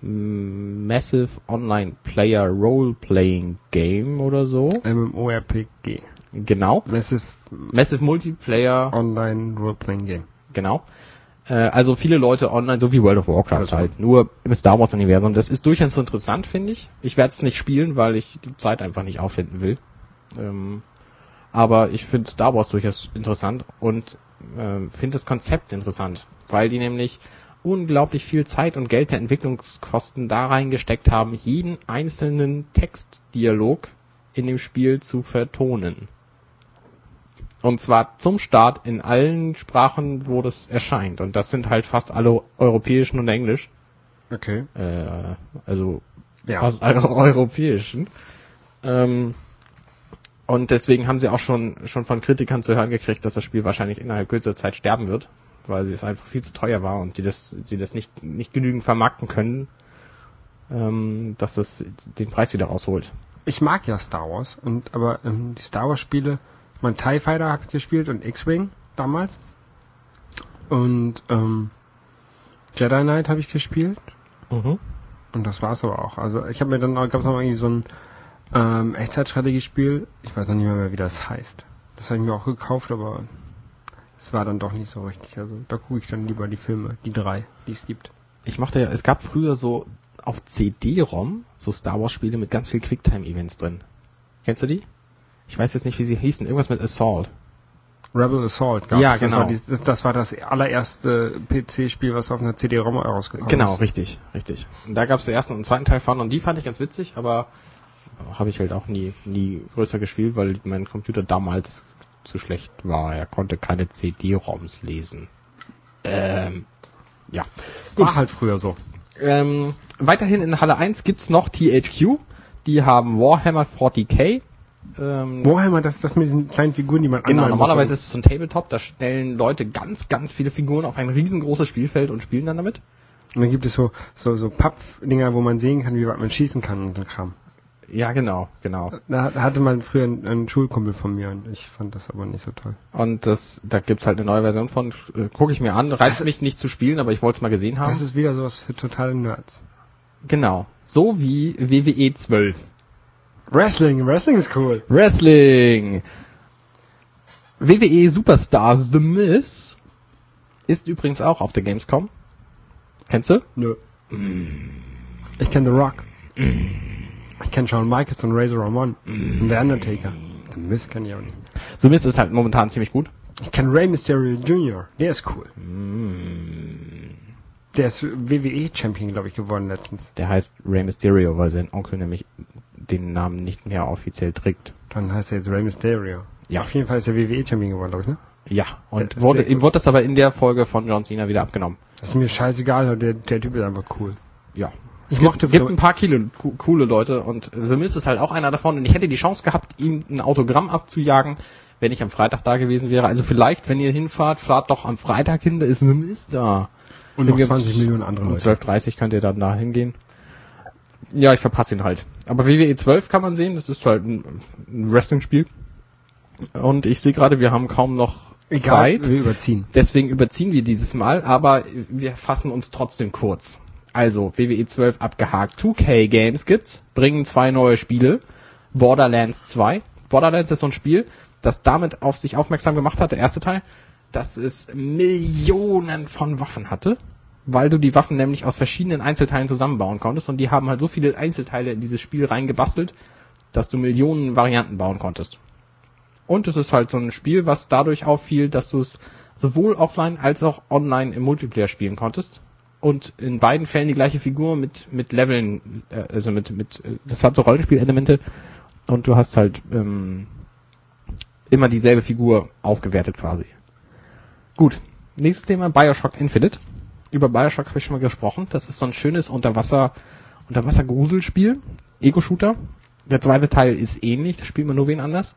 mm, Massive Online Player Role Playing Game oder so. MMORPG. Genau. Massive Massive Multiplayer, Online Role-Playing Game. genau. Äh, also viele Leute online, so wie World of Warcraft Also. halt, nur im Star Wars Universum. Das ist durchaus interessant, finde ich. Ich werde es nicht spielen, weil ich die Zeit einfach nicht auffinden will. Ähm, aber ich finde Star Wars durchaus interessant und ähm, finde das Konzept interessant, weil die nämlich unglaublich viel Zeit und Geld der Entwicklungskosten da reingesteckt haben, jeden einzelnen Textdialog in dem Spiel zu vertonen. Und zwar zum Start in allen Sprachen, wo das erscheint. Und das sind halt fast alle europäischen und englisch. Okay. Äh, also Ja. fast alle europäischen. Ähm, und deswegen haben sie auch schon, schon von Kritikern zu hören gekriegt, dass das Spiel wahrscheinlich innerhalb kürzer Zeit sterben wird, weil es einfach viel zu teuer war und die das, sie das nicht, nicht genügend vermarkten können, ähm, dass es den Preis wieder rausholt. Ich mag ja Star Wars und aber ähm, die Star Wars Spiele, mein TIE Fighter habe ich gespielt und X-Wing damals. Und ähm, Jedi Knight habe ich gespielt Mhm. und das war's aber auch. Also ich habe mir dann gab es noch irgendwie so ein ähm, Echtzeitstrategiespiel, ich weiß noch nicht mehr, mehr wie das heißt. Das habe ich mir auch gekauft, aber es war dann doch nicht so richtig. Also da gucke ich dann lieber die Filme, die drei, die es gibt. Ich machte ja, es gab früher so auf CD-ROM so Star Wars Spiele mit ganz viel Quicktime-Events drin. Kennst du die? Ich weiß jetzt nicht, wie sie hießen. Irgendwas mit Assault. Rebel Assault gab's. Ja, Das genau. war, die, das, das war das allererste PC-Spiel, was auf einer CD-ROM rausgekommen Genau, ist. richtig, richtig. Und da gab es den ersten und zweiten Teil von und die fand ich ganz witzig, aber habe ich halt auch nie, nie größer gespielt, weil mein Computer damals zu schlecht war. Er konnte keine CD-ROMs lesen. Ähm, ja. War halt früher so. Ähm, weiterhin in Halle 1 gibt's noch THQ. Die haben Warhammer 40k. Ähm, Warhammer, das das mit diesen kleinen Figuren, die man Genau, normalerweise muss. ist es so ein Tabletop, da stellen Leute ganz, ganz viele Figuren auf ein riesengroßes Spielfeld und spielen dann damit. Und dann gibt es so, so, so Pappdinger, wo man sehen kann, wie weit man schießen kann und so Kram. Ja, genau, genau. Da da hatte man früher einen, einen Schulkumpel von mir und ich fand das aber nicht so toll. Und das, da gibt's halt eine neue Version von, äh, gucke ich mir an, reizt Das- mich nicht zu spielen, aber ich wollte es mal gesehen haben. Das ist wieder sowas für totale Nerds. genau. So wie WWE 12. Wrestling, Wrestling ist cool. Wrestling! WWE Superstar The Miz ist übrigens auch auf der Gamescom. Kennst du? Nö. Ich kenne The Rock. Ich kenne Shawn Michaels und Razor Ramon. Und The Undertaker. The Miz kenne ich auch nicht. The Miz ist halt momentan ziemlich gut. Ich kenne Rey Mysterio Jr. Der ist cool. Der ist WWE-Champion, glaube ich, geworden letztens. Der heißt Rey Mysterio, weil sein Onkel nämlich den Namen nicht mehr offiziell trägt. Dann heißt er jetzt Rey Mysterio. Ja. Auf jeden Fall ist er WWE-Champion geworden, glaube ich, ne? Ja, und wurde, ihm wurde das aber in der Folge von John Cena wieder abgenommen. Das ist mir scheißegal, der, der Typ ist einfach cool. Ja. Ich Gibt, mochte gibt ein paar Kilo, co- coole Leute und The Miz ist halt auch einer davon und ich hätte die Chance gehabt, ihm ein Autogramm abzujagen, wenn ich am Freitag da gewesen wäre. Also vielleicht, wenn ihr hinfahrt, fahrt doch am Freitag hin, da ist The Miz da. Und noch Irgendwie 20 Millionen andere Um Leute. 12.30 könnt ihr dann da hingehen. Ja, ich verpasse ihn halt. Aber WWE 12 kann man sehen, das ist halt ein, ein Wrestling-Spiel. Und ich sehe gerade, wir haben kaum noch Egal, Zeit. wir überziehen. Deswegen überziehen wir dieses Mal, aber wir fassen uns trotzdem kurz. Also, WWE 12 abgehakt. 2K Games gibt's, bringen zwei neue Spiele. Borderlands 2. Borderlands ist so ein Spiel, das damit auf sich aufmerksam gemacht hat, der erste Teil, dass es Millionen von Waffen hatte, weil du die Waffen nämlich aus verschiedenen Einzelteilen zusammenbauen konntest und die haben halt so viele Einzelteile in dieses Spiel reingebastelt, dass du Millionen Varianten bauen konntest. Und es ist halt so ein Spiel, was dadurch auffiel, dass du es sowohl offline als auch online im Multiplayer spielen konntest. Und in beiden Fällen die gleiche Figur mit, mit Leveln, äh, also mit, mit, äh, das hat so Rollenspielelemente und du hast halt ähm, immer dieselbe Figur aufgewertet quasi. Gut, nächstes Thema, Bioshock Infinite. Über Bioshock habe ich schon mal gesprochen. Das ist so ein schönes Unterwasser, Unterwasser-Gruselspiel, Ego-Shooter. Der zweite Teil ist ähnlich, da spielt man nur wen anders.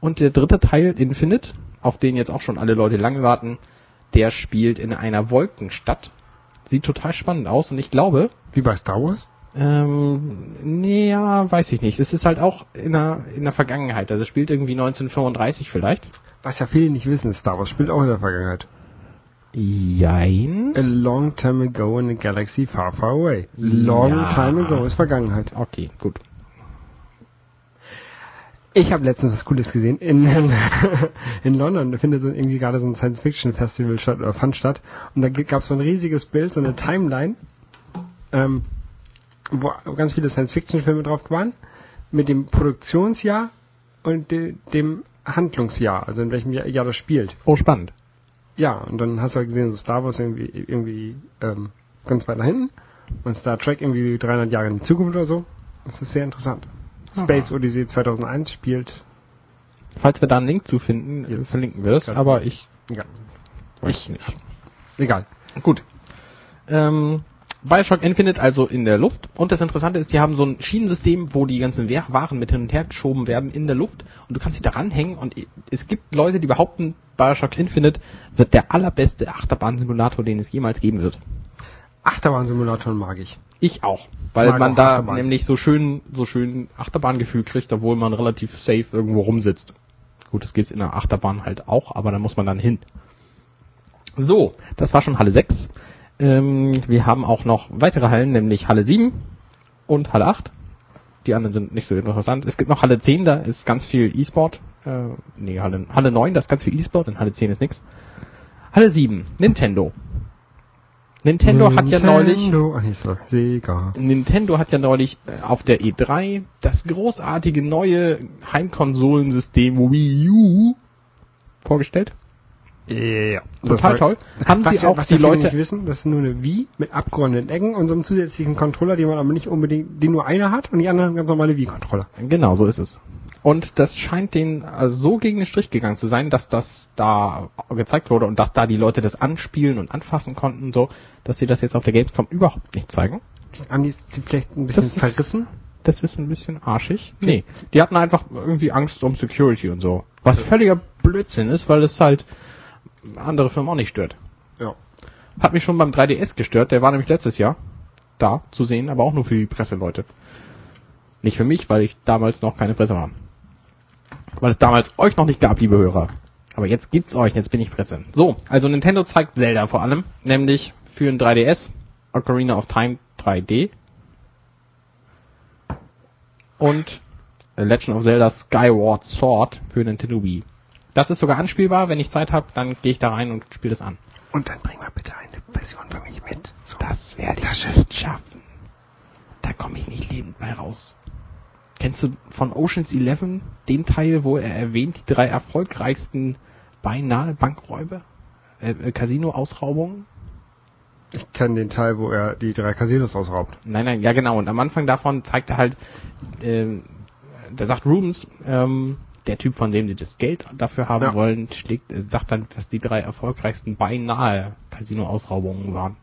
Und der dritte Teil, Infinite, auf den jetzt auch schon alle Leute lange warten, der spielt in einer Wolkenstadt. Sieht total spannend aus und ich glaube, Wie bei Star Wars? Ähm, nee, ja, weiß ich nicht. Es ist halt auch in der, in der Vergangenheit. Also es spielt irgendwie 1935 vielleicht. Was ja viele nicht wissen, Star Wars spielt auch in der Vergangenheit. Jein. A long time ago in a galaxy far, far away. Long Ja. time ago ist Vergangenheit. Okay, gut. Ich habe letztens was Cooles gesehen. In, in London findet so irgendwie gerade so ein Science-Fiction-Festival statt, oder fand statt. Und da gab es so ein riesiges Bild, so eine Timeline, ähm, wo ganz viele Science-Fiction-Filme drauf waren, mit dem Produktionsjahr und de, dem Handlungsjahr, also in welchem Jahr, Jahr das spielt. Oh, spannend. Ja, und dann hast du halt gesehen, so Star Wars irgendwie, irgendwie ähm, ganz weit nach hinten und Star Trek irgendwie 300 Jahre in die Zukunft oder so. Das ist sehr interessant. Space Odyssey 2001 spielt Falls wir da einen Link zu finden, Jetzt. verlinken wir es, Gerade. aber ich Ja. weiß Ich- nicht. Egal. Gut. Ähm, Bioshock Infinite also in der Luft. Und das Interessante ist, die haben so ein Schienensystem, wo die ganzen Waren mit hin und her geschoben werden in der Luft. Und du kannst dich da ranhängen. Und es gibt Leute, die behaupten, Bioshock Infinite wird der allerbeste Achterbahn-Simulator, den es jemals geben wird. Achterbahn-Simulatoren mag ich. Ich auch. Weil Mag man auch da Achterbahn. nämlich so schön, so schön Achterbahngefühl kriegt, obwohl man relativ safe irgendwo rumsitzt. Gut, das gibt's in der Achterbahn halt auch, aber da muss man dann hin. So, das war schon Halle 6. Ähm, wir haben auch noch weitere Hallen, nämlich Halle 7 und Halle 8. Die anderen sind nicht so interessant. Es gibt noch Halle 10, da ist ganz viel E-Sport. Äh, nee, Halle, Halle 9, da ist ganz viel E-Sport, in Halle 10 ist nix. Halle 7, Nintendo. Nintendo, hat ja neulich Nintendo, so, Sega. Nintendo hat ja neulich äh, auf der E3 das großartige neue Heimkonsolensystem Wii U vorgestellt. Ja. Total toll. Haben was sie auch was die Leute nicht wissen, das ist nur eine Wii mit abgerundeten Ecken und so einem zusätzlichen Controller, den man aber nicht unbedingt, den nur einer hat und die anderen ganz normale Wii-Controller. Genau, so ist es. Und das scheint denen äh, so gegen den Strich gegangen zu sein, dass das da gezeigt wurde und dass da die Leute das anspielen und anfassen konnten und so, dass sie das jetzt auf der Gamescom überhaupt nicht zeigen. Haben die es vielleicht ein bisschen Das ist- verrissen? Das ist ein bisschen arschig. Nee, die hatten einfach irgendwie Angst um Security und so. Was völliger Blödsinn ist, weil es halt andere Firmen auch nicht stört. Ja. Hat mich schon beim 3DS gestört, der war nämlich letztes Jahr da zu sehen, aber auch nur für die Presseleute. Nicht für mich, weil ich damals noch keine Presse war. Weil es damals euch noch nicht gab, liebe Hörer. Aber jetzt gibt's euch, jetzt bin ich Presse. So, also Nintendo zeigt Zelda vor allem, nämlich für ein 3DS, Ocarina of Time 3D und Legend of Zelda Skyward Sword für Nintendo Wii. Das ist sogar anspielbar, wenn ich Zeit habe, dann gehe ich da rein und spiele das an. Und dann bring mal bitte eine Version für mich mit. So. Das werde ich nicht schaffen. Da komme ich nicht lebend bei raus. Kennst du von Oceans 11 den Teil, wo er erwähnt, die drei erfolgreichsten beinahe Bankräuber? Äh, äh, Casino-Ausraubungen? Ich kenne den Teil, wo er die drei Casinos ausraubt. Nein, nein, ja genau. Und am Anfang davon zeigt er halt, ähm, da sagt Rubens, ähm, der Typ, von dem sie das Geld dafür haben Ja. wollen, schlägt, sagt dann, dass die drei erfolgreichsten beinahe Casino-Ausraubungen waren.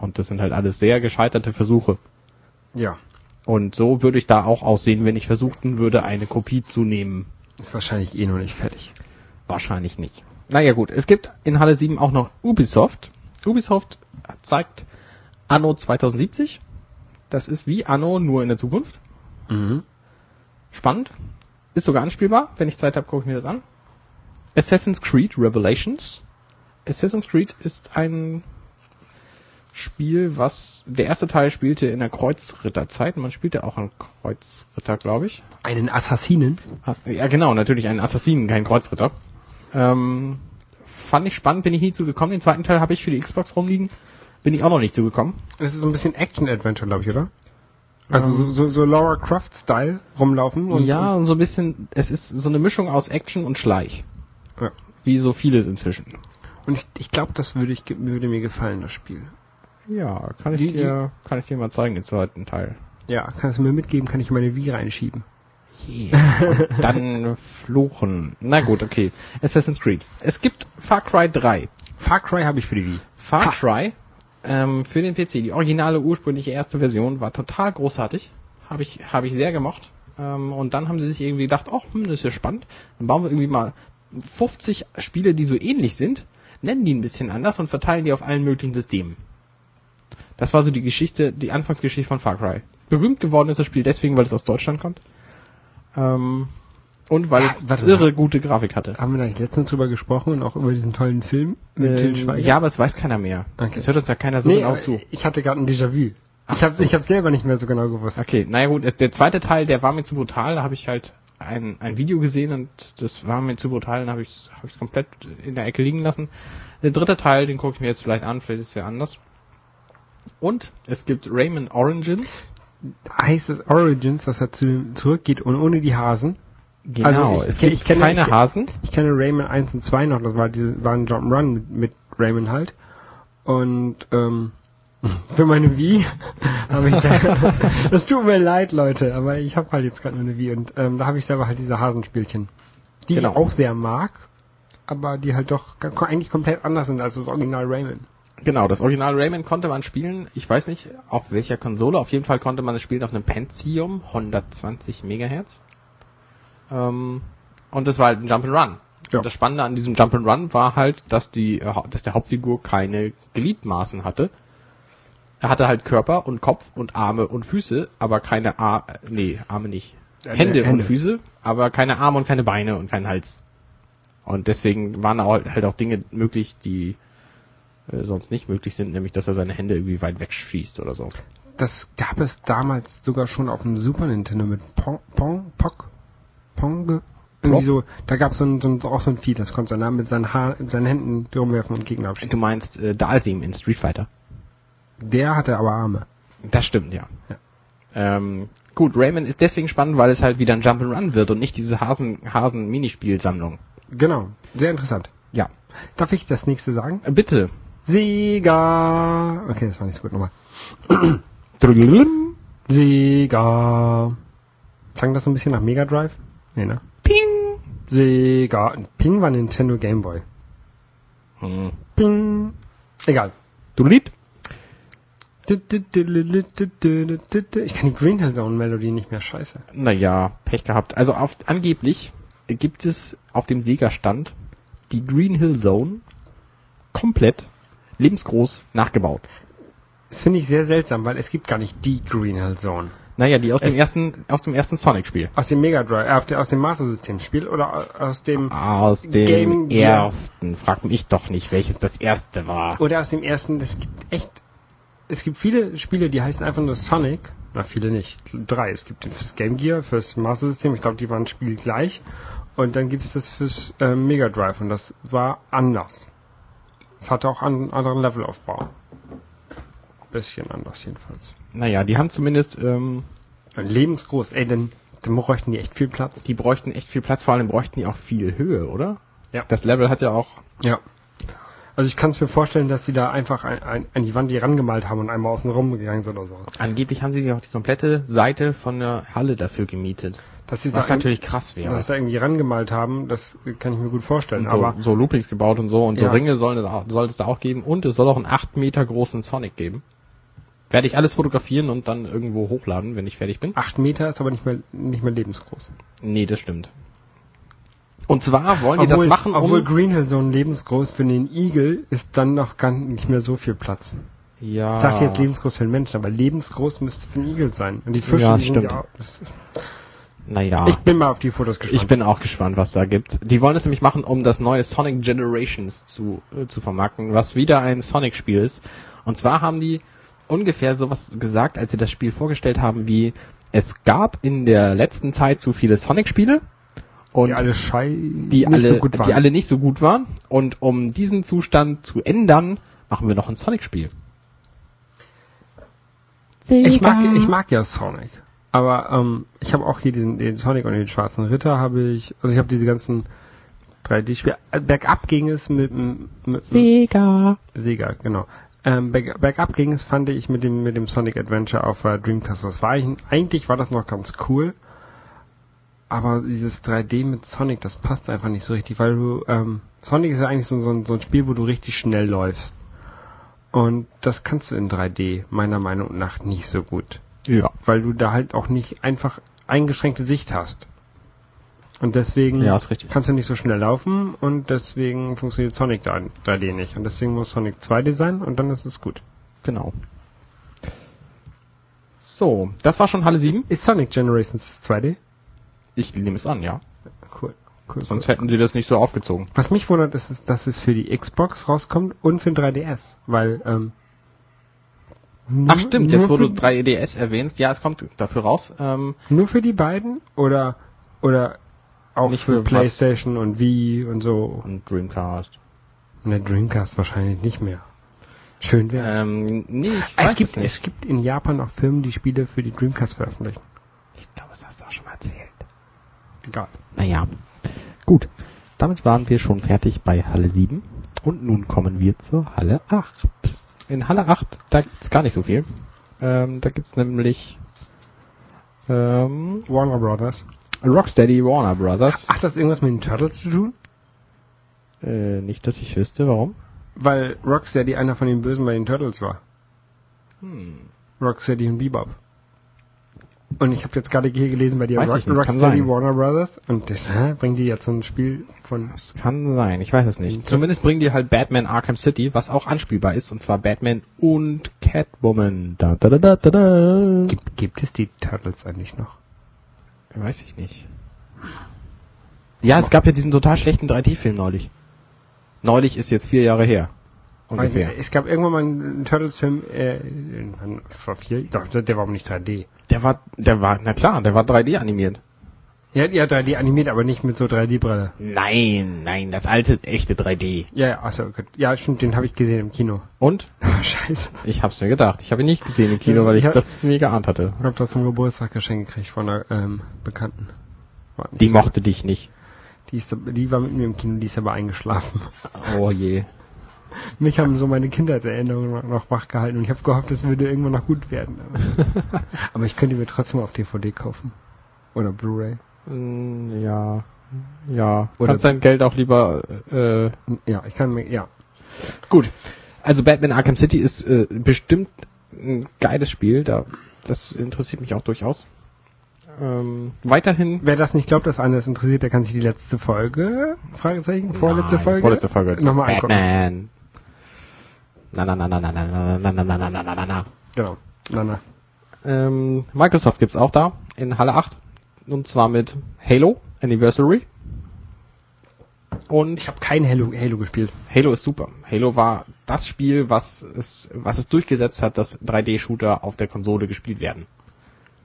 Und das sind halt alles sehr gescheiterte Versuche. Ja. Und so würde ich da auch aussehen, wenn ich versuchten würde, eine Kopie zu nehmen. Ist wahrscheinlich eh noch nicht fertig. Wahrscheinlich nicht. Naja gut, es gibt in Halle 7 auch noch Ubisoft. Ubisoft zeigt Anno 2070. Das ist wie Anno, nur in der Zukunft. Mhm. Spannend. Ist sogar anspielbar. Wenn ich Zeit habe, gucke ich mir das an. Assassin's Creed Revelations. Assassin's Creed ist ein Spiel, was der erste Teil spielte in der Kreuzritterzeit. Man spielte auch einen Kreuzritter, glaube ich. Einen Assassinen? Ja, genau, natürlich einen Assassinen, kein Kreuzritter. Ähm, fand ich spannend, bin ich nie zugekommen. Den zweiten Teil habe ich für die Xbox rumliegen. Bin ich auch noch nicht zugekommen. Das ist so ein bisschen Action-Adventure, glaube ich, oder? Also so, so, so Laura Croft-Style rumlaufen und ja, und so ein bisschen, es ist so eine Mischung aus Action und Schleich. Ja. Wie so vieles inzwischen. Und ich, ich glaube, das würde, ich, würde mir gefallen, das Spiel. Ja, kann ich Die- dir, kann ich dir mal zeigen, den zweiten Teil. Ja, kannst du mir mitgeben, kann ich in meine Wii reinschieben. Yeah. Und dann fluchen. Na gut, okay. Assassin's Creed. Es gibt Far Cry 3. Far Cry habe ich für die Wii. Far Ha. Cry ähm, für den PC. Die originale, ursprüngliche erste Version war total großartig. Habe ich, habe ich sehr gemocht. Ähm, und dann haben sie sich irgendwie gedacht, oh, hm, das ist ja spannend. Dann bauen wir irgendwie mal 50 Spiele, die so ähnlich sind, nennen die ein bisschen anders und verteilen die auf allen möglichen Systemen. Das war so die Geschichte, die Anfangsgeschichte von Far Cry. Berühmt geworden ist das Spiel deswegen, weil es aus Deutschland kommt. Ähm, und weil Ja, es warte, irre gute Grafik hatte. Haben wir da nicht letztens drüber gesprochen und auch über diesen tollen Film mit Til Ähm, Schweiger? ja, aber es weiß keiner mehr. Okay. Es hört uns ja keiner so nee, genau zu. ich hatte gerade ein Déjà-vu. Ich habe so. ich hab selber nicht mehr so genau gewusst. Okay, naja gut, es- der zweite Teil, der war mir zu brutal, da habe ich halt ein, ein Video gesehen und das war mir zu brutal, dann habe ich es hab komplett in der Ecke liegen lassen. Der dritte Teil, den gucke ich mir jetzt vielleicht an, vielleicht ist der anders. Und es gibt Rayman Origins. Heißt es Origins, dass er zu, zurückgeht und ohne die Hasen? Genau, Also ich- es gibt ich kenne- keine ich- Hasen. Ich kenne Rayman 1 und 2 noch, das war, diese, war ein Jump'n'Run mit, mit Rayman halt. Und ähm, für meine Wii habe ich selber, das tut mir leid, Leute, aber ich habe halt jetzt gerade eine Wii und ähm, da habe ich selber halt diese Hasenspielchen, die Genau. ich auch sehr mag, aber die halt doch eigentlich komplett anders sind als das Original Rayman. Genau, das Original Rayman konnte man spielen. Ich weiß nicht, auf welcher Konsole. Auf jeden Fall konnte man es spielen auf einem Pentium 120 Megahertz. Ähm, und das war halt ein Jump'n'Run. Ja. Und das Spannende an diesem Jump'n'Run war halt, dass die, äh, dass der Hauptfigur keine Gliedmaßen hatte. Er hatte halt Körper und Kopf und Arme und Füße, aber keine Ar nee, Arme nicht. Äh, Hände, Hände. und Füße, aber keine Arme und keine Beine und keinen Hals. Und deswegen waren auch, halt auch Dinge möglich, die äh, sonst nicht möglich sind, nämlich dass er seine Hände irgendwie weit wegschießt oder so. Das gab es damals sogar schon auf dem Super Nintendo mit Pong, Pong, Pock, Pong, irgendwie so, da gab es so ein, so ein, auch so ein Vieh, das konnte er mit seinen, Haar, mit seinen Händen rumwerfen und Gegner abschießen. Du meinst äh, Dalsim in Street Fighter? Der hatte aber Arme. Das stimmt, ja. Ja. Ähm, gut, Rayman ist deswegen spannend, weil es halt wieder ein Jump'n'Run wird und nicht diese Hasen, Hasen-Minispielsammlung. Genau, sehr interessant. Ja. Darf ich das nächste sagen? Äh, bitte. Sieger! Okay, das war nicht so gut nochmal. Sieger! Klang das so ein bisschen nach Mega Drive? Nee, ne? Ping! Sega. Ping war Nintendo Game Boy. Hm. Ping! Egal. Du Lied? Ich kann die Green Hill Zone Melodie nicht mehr scheiße. Naja, Pech gehabt. Also auf, angeblich gibt es auf dem Sega-Stand die Green Hill Zone komplett lebensgroß nachgebaut. Das finde ich sehr seltsam, weil es gibt gar nicht die Green Hill Zone. Naja, die aus dem Es- ersten, aus dem ersten Sonic-Spiel. Aus dem Mega Drive, äh, aus dem Master System Spiel oder aus dem Aus dem Game Gear. ersten. Frag mich doch nicht, welches das erste war. oder aus dem ersten, das gibt echt es gibt viele Spiele, die heißen einfach nur Sonic. Na, viele nicht. Drei. Es gibt fürs Game Gear, fürs Master System, ich glaube, die waren spielgleich. Und dann gibt es das fürs äh, Mega Drive und das war anders. Es hatte auch einen anderen Levelaufbau. Bisschen anders jedenfalls. Naja, die haben zumindest, ähm, lebensgroß, ey, dann, dann bräuchten die echt viel Platz. die bräuchten echt viel Platz, vor allem bräuchten die auch viel Höhe, oder? Ja. Das Level hat ja auch, Ja. Also ich kann es mir vorstellen, dass sie da einfach ein, ein, an die Wand die rangemalt haben und einmal außen rum gegangen sind oder so. angeblich haben sie sich auch die komplette Seite von der Halle dafür gemietet. Dass sie Was da natürlich krass wäre. dass sie da irgendwie rangemalt haben, das kann ich mir gut vorstellen. Und so, aber so Loopings gebaut und so und so Ja. Ringe sollen es, soll es da auch geben und es soll auch einen 8 Meter großen Sonic geben. Werde ich alles fotografieren und dann irgendwo hochladen, wenn ich fertig bin? acht Meter ist aber nicht mehr nicht mehr lebensgroß. Nee, das stimmt. Und zwar wollen die das obwohl, machen, um... obwohl Green Hill so ein lebensgroß für den Igel ist dann noch gar nicht mehr so viel Platz. ja, Ich dachte jetzt lebensgroß für den Menschen, aber lebensgroß müsste für den Igel sein. Und die Fische Ja, stimmt. ja naja. Ich bin mal auf die Fotos gespannt. Ich bin auch gespannt, was da gibt. Die wollen es nämlich machen, um das neue Sonic Generations zu, äh, zu vermarkten, was wieder ein Sonic-Spiel ist. Und zwar haben die ungefähr sowas gesagt, als sie das Spiel vorgestellt haben, wie es gab in der letzten Zeit zu viele Sonic-Spiele und die alle schei die nicht alle, so gut waren. die alle nicht so gut waren. Und um diesen Zustand zu ändern, machen wir noch ein Sonic-Spiel. ich mag ich mag ja Sonic, aber ähm, ich habe auch hier diesen den Sonic und den schwarzen Ritter habe ich, also ich habe diese ganzen 3D-Spiele. Äh, Bergab ging es mit, mit, mit Sega. Sega, genau. Ähm, berg, bergab ging es, fand ich, mit dem, mit dem Sonic Adventure auf der Dreamcast. Das war eigentlich, eigentlich war das noch ganz cool. Aber dieses 3D mit Sonic, das passt einfach nicht so richtig, weil du, ähm, Sonic ist ja eigentlich so, so, ein, so ein Spiel, wo du richtig schnell läufst. Und das kannst du in 3D meiner Meinung nach nicht so gut. Ja. Weil du da halt auch nicht einfach eingeschränkte Sicht hast. Und deswegen Ja, ist kannst du nicht so schnell laufen und deswegen funktioniert Sonic da 3D nicht. Und deswegen muss Sonic 2D sein und dann ist es gut. Genau. So, das war schon Halle 7. Ist Sonic Generations 2D? Ich nehme es an, ja. Cool. cool Sonst cool. hätten sie das nicht so aufgezogen. Was mich wundert, ist, es, dass es für die Xbox rauskommt und für den 3DS, weil ähm, Ach stimmt, jetzt wo du für, 3DS erwähnst, ja, es kommt dafür raus. Ähm, nur für die beiden oder oder auch Nicht für, für was? PlayStation und Wii und so. und Dreamcast. Der Dreamcast wahrscheinlich nicht mehr. Schön wär's. Ähm, nee, ich Ah, weiß es gibt es nicht. es gibt in Japan auch Firmen, die Spiele für die Dreamcast veröffentlichen. Ich glaube, das hast du auch schon mal erzählt. Egal. Naja, gut. Damit waren wir schon fertig bei Halle 7. Und nun kommen wir zur Halle 8. In Halle 8, da gibt's gar nicht so viel. Ähm, da gibt's nämlich ähm, Warner Brothers. Rocksteady Warner Brothers. Hat das irgendwas mit den Turtles zu tun? Äh, nicht, dass ich wüsste, warum. Weil Rocksteady einer von den Bösen bei den Turtles war. Hm. Rocksteady und Bebop. Und ich habe jetzt gerade hier gelesen bei dir Weiß Rock, ich nicht, Rocksteady. Warner Brothers und das, hä, bringen die jetzt so ein Spiel von Das kann sein, ich weiß es nicht. Zumindest bringen die halt Batman Arkham City, was auch anspielbar ist, und zwar Batman und Catwoman. Da, da, da, da, da. gibt, gibt es die Turtles eigentlich noch? Weiß ich nicht. Ja, es gab ja diesen total schlechten 3D-Film neulich. Neulich ist jetzt vier Jahre her. Ungefähr. Es gab irgendwann mal einen Turtles-Film, äh, vor vier, doch, der war aber nicht 3D. Der war, der war, na klar, der war 3D animiert. Ja, ja, 3D animiert, aber nicht mit so 3D-Brille. Nein, nein, das alte, echte 3D. Ja, ja, achso, gut. Ja, stimmt, den habe ich gesehen im Kino. Und? Scheiße. Ich hab's mir gedacht. Ich habe ihn nicht gesehen im Kino, Das- weil ich ich hab- das mir geahnt hatte. Ich habe das zum Geburtstag geschenkt gekriegt von einer ähm, Bekannten. Die so- mochte dich nicht. Die, ist, die war mit mir im Kino, die ist aber eingeschlafen. Oh je. Mich haben so meine Kindheitserinnerungen noch- noch wach gehalten und ich habe gehofft, es würde irgendwann noch gut werden. Aber, aber ich könnte mir trotzdem auf DVD kaufen. Oder Blu-ray. Mm, Ja. Ja. Oder- Kannst dein Geld auch lieber, äh, Ja, ich kann mir, ja. Gut. Also Batman Arkham City ist äh, bestimmt ein geiles Spiel. Da, das interessiert mich auch durchaus. Ähm, weiterhin. Wer das nicht glaubt, dass einer das interessiert, der kann sich die letzte Folge, Fragezeichen, vorletzte Nein, Folge, Vorletzte Folge. nochmal angucken. Batman. Na na na na na na na na na na na na na na. Genau. Na, na. Ähm, Microsoft gibt's auch da in Halle 8. Und zwar mit Halo Anniversary. Und Ich habe kein Halo, Halo gespielt. Halo ist super. Halo war das Spiel, was es, was es durchgesetzt hat, dass 3D-Shooter auf der Konsole gespielt werden.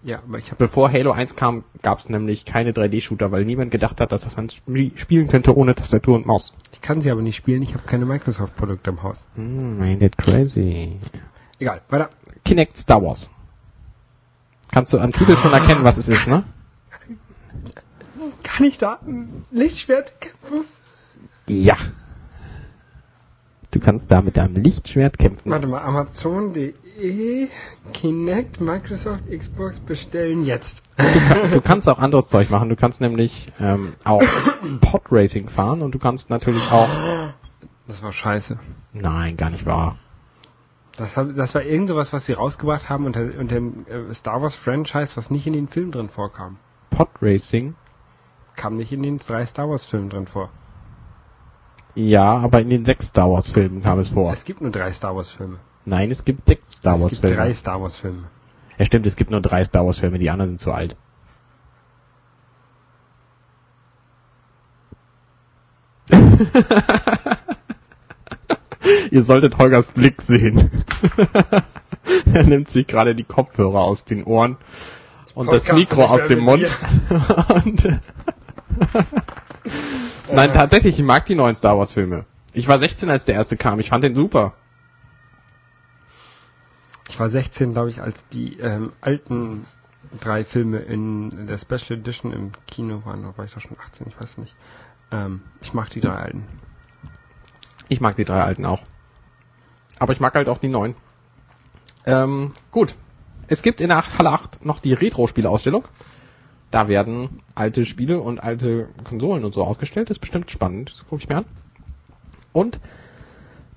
Ja, aber ich habe Bevor Halo 1 kam, gab es nämlich keine 3D-Shooter, weil niemand gedacht hat, dass das man sp- spielen könnte ohne Tastatur und Maus. Ich kann sie aber nicht spielen, ich habe keine Microsoft-Produkte im Haus. Mm, ain't it crazy. Egal, weiter. Kinect Star Wars. Kannst du am Titel schon erkennen, was es ist, ne? Kann ich da ein Lichtschwert kämpfen? Ja. Du kannst da mit deinem Lichtschwert kämpfen. Warte mal, Amazon.de, Kinect, Microsoft, Xbox bestellen jetzt. Du, du kannst auch anderes Zeug machen. Du kannst nämlich ähm, auch Podracing fahren und du kannst natürlich auch... Das war scheiße. Nein, gar nicht wahr. Das, das war irgend sowas, was sie rausgebracht haben unter, unter dem äh, Star Wars Franchise, was nicht in den Filmen drin vorkam. Podracing? Kam nicht in den drei Star Wars Filmen drin vor. Ja, aber in den sechs Star Wars Filmen kam es vor. Es gibt nur drei Star Wars Filme. Nein, es gibt sechs Star Wars es gibt Filme. drei Star Wars Filme. Ja, stimmt, es gibt nur drei Star Wars Filme, die anderen sind zu alt. Ihr solltet Holgers Blick sehen. er nimmt sich gerade die Kopfhörer aus den Ohren und das Mikro aus dem Mund. Nein, tatsächlich, ich mag die neuen Star Wars Filme. Ich war 16, als der erste kam. Ich fand den super. Ich war 16, glaube ich, als die ähm, alten drei Filme in der Special Edition im Kino waren. Da war ich doch schon 18, ich weiß nicht. Ähm, ich mag die drei alten. Ich mag die drei alten auch. Aber ich mag halt auch die neuen. Ähm, gut. Es gibt in der Halle 8 noch die Retro-Spiele-Ausstellung. Da werden alte Spiele und alte Konsolen und so ausgestellt. Das ist bestimmt spannend. Das gucke ich mir an. Und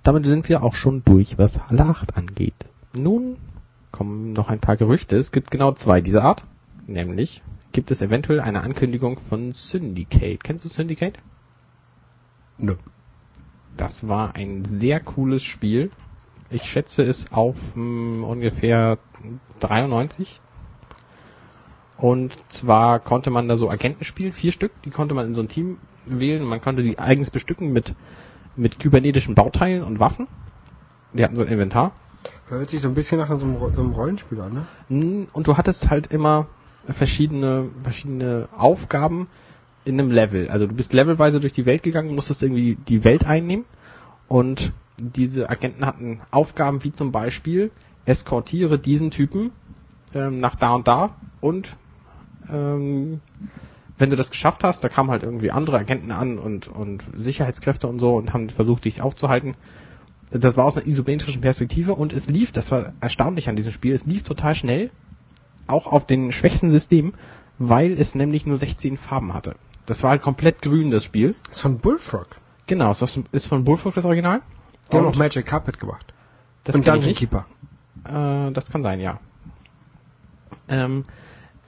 damit sind wir auch schon durch, was Halle 8 angeht. Nun kommen noch ein paar Gerüchte. Es gibt genau zwei dieser Art. Nämlich gibt es eventuell eine Ankündigung von Syndicate. Kennst du Syndicate? Nö. Das war ein sehr cooles Spiel. Ich schätze es auf mh, ungefähr 93, Und zwar konnte man da so Agenten spielen, vier Stück, die konnte man in so ein Team wählen. Man konnte die eigens bestücken mit, mit kybernetischen Bauteilen und Waffen. Die hatten so ein Inventar. Hört sich so ein bisschen nach so einem, so einem Rollenspiel an, ne? Mm, Und du hattest halt immer verschiedene, verschiedene Aufgaben in einem Level. Also du bist levelweise durch die Welt gegangen, musstest irgendwie die Welt einnehmen. Und diese Agenten hatten Aufgaben wie zum Beispiel, eskortiere diesen Typen ähm, nach da und da und ähm, wenn du das geschafft hast, da kamen halt irgendwie andere Agenten an und, und Sicherheitskräfte und so und haben versucht, dich aufzuhalten. Das war aus einer isometrischen Perspektive und es lief, das war erstaunlich an diesem Spiel, es lief total schnell, auch auf den schwächsten Systemen, weil es nämlich nur 16 Farben hatte. Das war halt komplett grün, das Spiel. Das ist von Bullfrog. Genau, es ist von Bullfrog das Original. Die haben Und auch Magic Carpet gemacht. das und Dungeon. Keeper. Äh, das kann sein, ja. Ähm,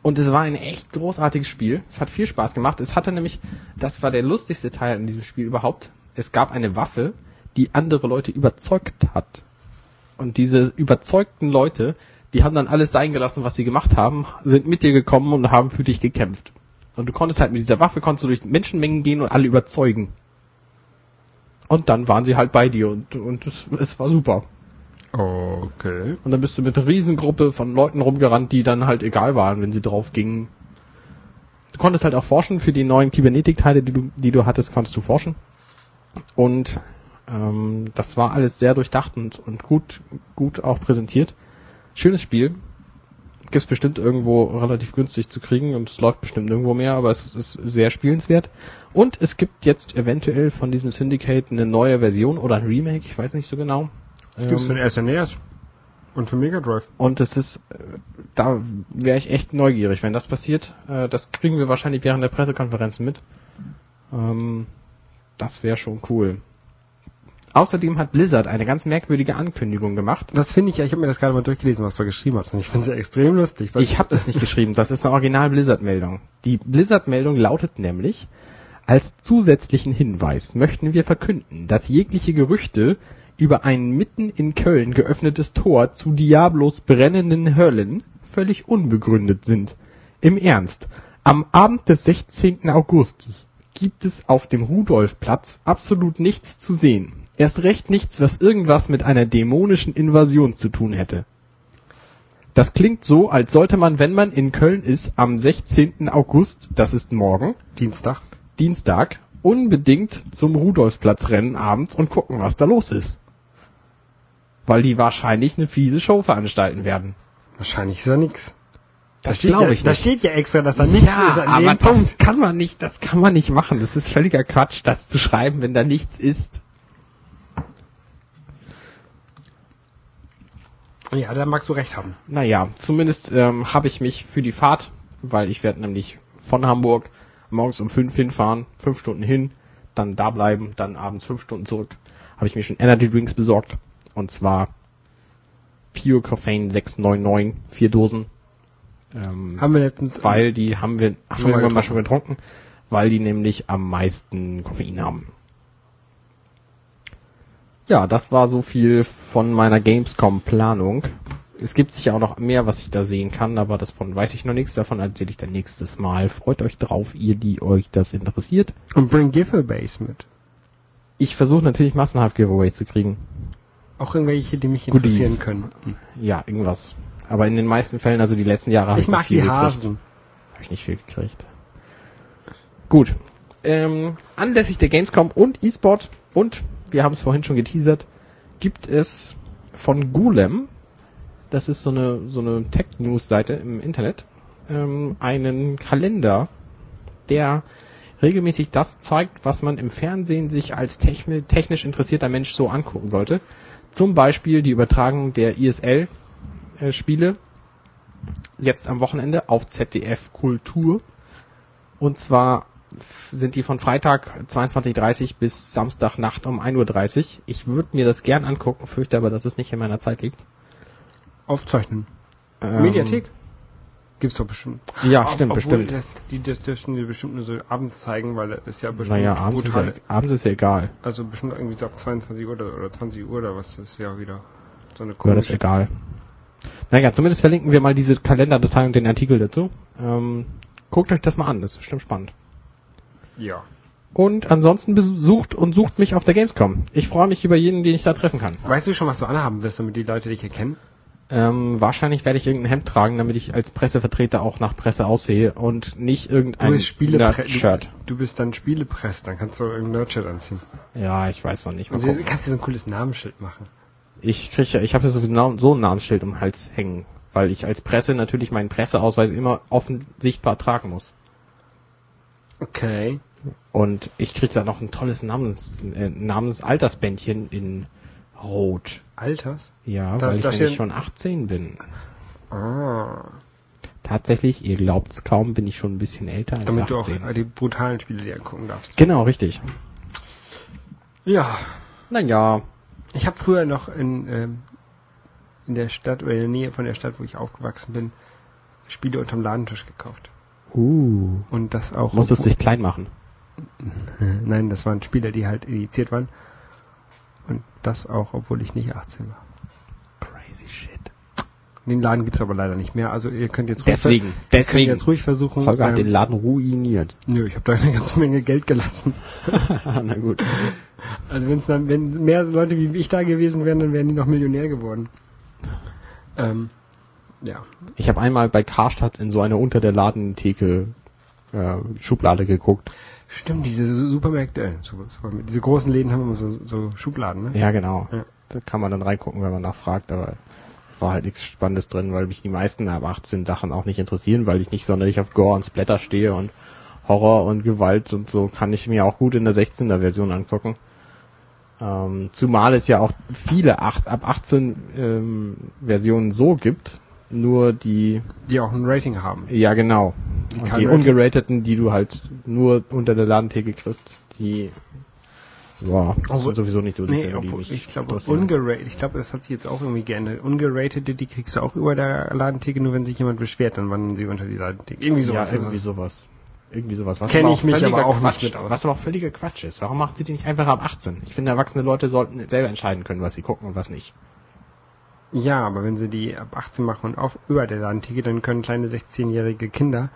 und es war ein echt großartiges Spiel. Es hat viel Spaß gemacht. Es hatte nämlich, das war der lustigste Teil in diesem Spiel überhaupt. Es gab eine Waffe, die andere Leute überzeugt hat. Und diese überzeugten Leute, die haben dann alles sein gelassen, was sie gemacht haben, sind mit dir gekommen und haben für dich gekämpft. Und du konntest halt mit dieser Waffe, konntest du durch Menschenmengen gehen und alle überzeugen. Und dann waren sie halt bei dir und, und es, es war super. Okay. Und dann bist du mit einer Riesengruppe von Leuten rumgerannt, die dann halt egal waren, wenn sie drauf gingen. Du konntest halt auch forschen für die neuen Kybernetik-Teile, die du, die du hattest, konntest du forschen. Und ähm, das war alles sehr durchdacht und, und gut, gut auch präsentiert. Schönes Spiel. Gibt's bestimmt irgendwo relativ günstig zu kriegen und es läuft bestimmt nirgendwo mehr, aber es ist sehr spielenswert. Und es gibt jetzt eventuell von diesem Syndicate eine neue Version oder ein Remake, ich weiß nicht so genau. Das gibt's für Ähm, den SNES und für Mega Drive. und es ist, äh, da wäre ich echt neugierig, wenn das passiert. Äh, Das kriegen wir wahrscheinlich während der Pressekonferenzen mit. Ähm, Das wäre schon cool. Außerdem hat Blizzard eine ganz merkwürdige Ankündigung gemacht. Das finde ich ja, ich habe mir das gerade mal durchgelesen, was du geschrieben hast. Und ich finde es ja extrem lustig. Ich habe das nicht geschrieben, das ist eine Original Blizzard-Meldung. Die Blizzard-Meldung lautet nämlich, als zusätzlichen Hinweis möchten wir verkünden, dass jegliche Gerüchte über ein mitten in Köln geöffnetes Tor zu Diablos brennenden Höllen völlig unbegründet sind. Im Ernst, am Abend des 16. Augustes gibt es auf dem Rudolfplatz absolut nichts zu sehen. Erst recht nichts, was irgendwas mit einer dämonischen Invasion zu tun hätte. Das klingt so, als sollte man, wenn man in Köln ist, am 16. August, das ist morgen, Dienstag. Dienstag, unbedingt zum Rudolfsplatz rennen abends und gucken, was da los ist. Weil die wahrscheinlich eine fiese Show veranstalten werden. Wahrscheinlich ist da nix. Das steht glaube ja, ich Da nicht. steht ja extra, dass da nichts ja, ist an aber dem das Punkt. kann man nicht, das kann man nicht machen. Das ist völliger Quatsch, das zu schreiben, wenn da nichts ist. Ja, da magst du recht haben. Naja, zumindest ähm, habe ich mich für die Fahrt, weil ich werde nämlich von Hamburg morgens um fünf hinfahren, fünf Stunden hin, dann da bleiben, dann abends fünf Stunden zurück, habe ich mir schon Energy Drinks besorgt. Und zwar Pure Coffeine 699, vier Dosen. Ähm, Haben wir letztens, weil die haben wir, haben Schon wir mal mal schon getrunken, weil die nämlich am meisten Koffein haben. Ja, das war so viel von meiner Gamescom-Planung. Es gibt sicher auch noch mehr, was ich da sehen kann, aber davon weiß ich noch nichts. Davon erzähle ich dann nächstes Mal. Freut euch drauf, ihr, die euch das interessiert. und bring Giveaways mit. Ich versuche natürlich massenhaft Giveaways zu kriegen. Auch irgendwelche, die mich Goodies. interessieren können. Ja, irgendwas. Aber in den meisten Fällen, also die letzten Jahre, habe Ich ich nicht mag viel die gekriegt. Hasen. Habe ich nicht viel gekriegt. Gut. Ähm, anlässlich der Gamescom und E-Sport und wir haben es vorhin schon geteasert, gibt es von Golem, das ist so eine so eine Tech-News-Seite im Internet, ähm, einen Kalender, der regelmäßig das zeigt, was man im Fernsehen sich als techni- technisch interessierter Mensch so angucken sollte. Zum Beispiel die Übertragung der ISL-Spiele jetzt am Wochenende auf ZDF Kultur. Und zwar sind die von Freitag 22.30 bis Samstagnacht um 1.30 Uhr. Ich würde mir das gern angucken, fürchte aber, dass es nicht in meiner Zeit liegt. Aufzeichnen. Ähm, Mediathek? Gibt's doch bestimmt. Ja, stimmt, bestimmt. Das, die, das dürfen die bestimmt nur so abends zeigen, weil das ist ja bestimmt Naja, abends ist, ja, brutal. abends ist ja egal. Also bestimmt irgendwie so ab 22 Uhr oder, oder 20 Uhr oder was, das ist ja wieder so eine Ja, das ist komische. egal. Naja, zumindest verlinken wir mal diese Kalenderdatei und den Artikel dazu. Ähm, guckt euch das mal an, das ist bestimmt spannend. Ja. Und ansonsten besucht und sucht mich auf der Gamescom. Ich freue mich über jeden, den ich da treffen kann. Weißt du schon, was du anhaben wirst, damit die Leute dich erkennen? Ähm, wahrscheinlich werde ich irgendein Hemd tragen, damit ich als Pressevertreter auch nach Presse aussehe und nicht irgendein Du bist Spiele Shirt. Du, du bist dann Spielepress, dann kannst du irgendein Nerd-Shirt anziehen. Ja, ich weiß noch nicht. Mal Und du kannst dir so ein cooles Namensschild machen. Ich krieg ja, ich habe ja so, so ein Namensschild um den Hals hängen, weil ich als Presse natürlich meinen Presseausweis immer offen sichtbar tragen muss. Okay. Und ich krieg da noch ein tolles Namens, äh, Namensaltersbändchen in Rot. Alters? Ja, Da- weil ich da nämlich steht- schon 18 bin. Ah. Tatsächlich, ihr glaubt's kaum, bin ich schon ein bisschen älter als Damit du 18. auch die brutalen Spiele dir angucken darfst. genau, richtig. Ja. Naja, Ich habe früher noch in, ähm, in der Stadt oder in der Nähe von der Stadt, wo ich aufgewachsen bin, Spiele unterm Ladentisch gekauft. Uh, Und das auch. musstest dich klein machen. Nein, das waren Spiele, die halt initiiert waren. Und das auch, obwohl ich nicht 18 war. Crazy shit. Den Laden gibt's aber leider nicht mehr. Also ihr könnt jetzt ruhig, Deswegen, deswegen. jetzt ruhig versuchen. Holger hat ähm, den Laden ruiniert. nö, ich habe da eine ganze Menge Geld gelassen. Na gut. Also wenn's dann, wenn mehr Leute wie ich da gewesen wären, dann wären die noch Millionär geworden. Ähm, ja. Ich habe einmal bei Karstadt in so eine unter der Ladentheke äh, Schublade geguckt. Stimmt, diese Su- Supermärkte, äh, Super, Super, diese großen Läden haben immer so, so Schubladen, ne? Ja, genau. Ja. Da kann man dann reingucken, wenn man nachfragt, aber war halt nichts Spannendes drin, weil mich die meisten ab 18 Sachen auch nicht interessieren, weil ich nicht sonderlich auf Gore und Splatter stehe und Horror und Gewalt und so kann ich mir auch gut in der 16er Version angucken. Ähm, zumal es ja auch viele 8, ab 18 ähm, Versionen so gibt, nur die, Die auch ein Rating haben. ja genau, und die ungerateten, die du halt nur unter der Ladentheke kriegst, die ja, das Obwohl- sind sowieso nicht so die Nee, die obwohl, mich ich glaube, ungerated, ich glaube, das hat sich jetzt auch irgendwie geändert. Ungeratete, die kriegst du auch über der Ladentheke, nur wenn sich jemand beschwert, dann wandern sie unter die Ladentheke. Irgendwie sowas. ja, irgendwie sowas. Irgendwie sowas. Was Kenn aber ich mich aber auch Quatsch, nicht mit aus. Was aber auch völliger Quatsch ist. Warum macht sie die nicht einfach ab 18? Ich finde, erwachsene Leute sollten selber entscheiden können, was sie gucken und was nicht. Ja, aber wenn sie die ab 18 machen und auf über der Ladentheke, dann können kleine 16-jährige Kinder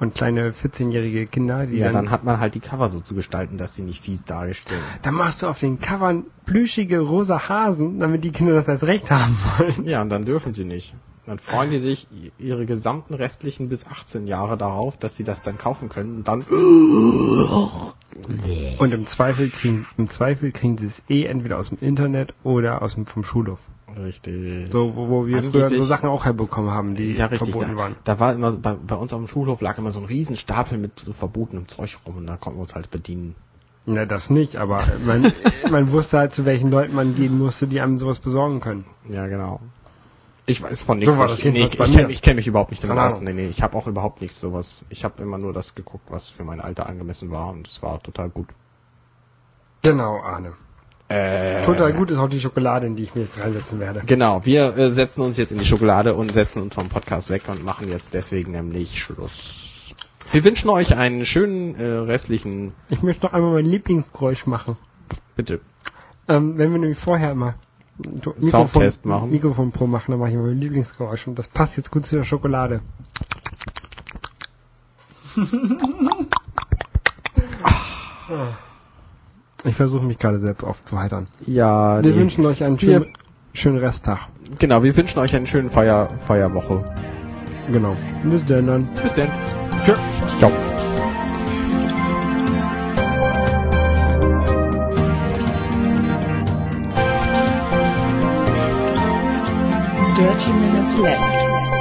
und kleine 14-jährige Kinder, die Ja, dann, dann hat man halt die Cover so zu gestalten, dass sie nicht fies dargestellt. dann machst du auf den Covern plüschige rosa Hasen, damit die Kinder das als Recht haben wollen. Ja, und dann dürfen sie nicht. Dann freuen die sich ihre gesamten restlichen bis 18 Jahre darauf, dass sie das dann kaufen können und dann Und im Zweifel kriegen, im Zweifel kriegen sie es eh entweder aus dem Internet oder aus dem, vom Schulhof. richtig. So, wo, wo wir früher Angeblich- so Sachen auch herbekommen haben, die ja, richtig. verboten Da, waren. da war immer, bei, bei uns auf dem Schulhof lag immer so ein Riesenstapel mit so verbotenem Zeug rum und da konnten wir uns halt bedienen. Na, das nicht, aber man, man wusste halt, zu welchen Leuten man gehen musste, die einem sowas besorgen können. Ja, genau. Ich weiß von nichts. So war das ich nee, ich, ich kenne kenn mich überhaupt nicht damit aus. Nee, nee, ich habe auch überhaupt nichts sowas. Ich habe immer nur das geguckt, was für mein Alter angemessen war und es war total gut. Genau, Arne. Äh, Total gut ist auch die Schokolade, in die ich mir jetzt reinsetzen werde. Genau, wir äh, setzen uns jetzt in die Schokolade und setzen uns vom Podcast weg und machen jetzt deswegen nämlich Schluss. Wir wünschen euch einen schönen äh, restlichen, Ich möchte noch einmal mein Lieblingsgeräusch machen. bitte. Ähm, wenn wir nämlich vorher immer Soundtest machen. Mikrofon Pro machen, dann mache ich mein Lieblingsgeräusch und das passt jetzt gut zu der Schokolade. Ich versuche mich gerade selbst aufzuheitern. Ja, Wir die- wünschen euch einen schönen, schönen Resttag. genau, wir wünschen euch einen schönen Feier, Feierwoche. Genau. Bis dann dann. Bis denn. Tschö. Ciao. Dirty Minutes Left.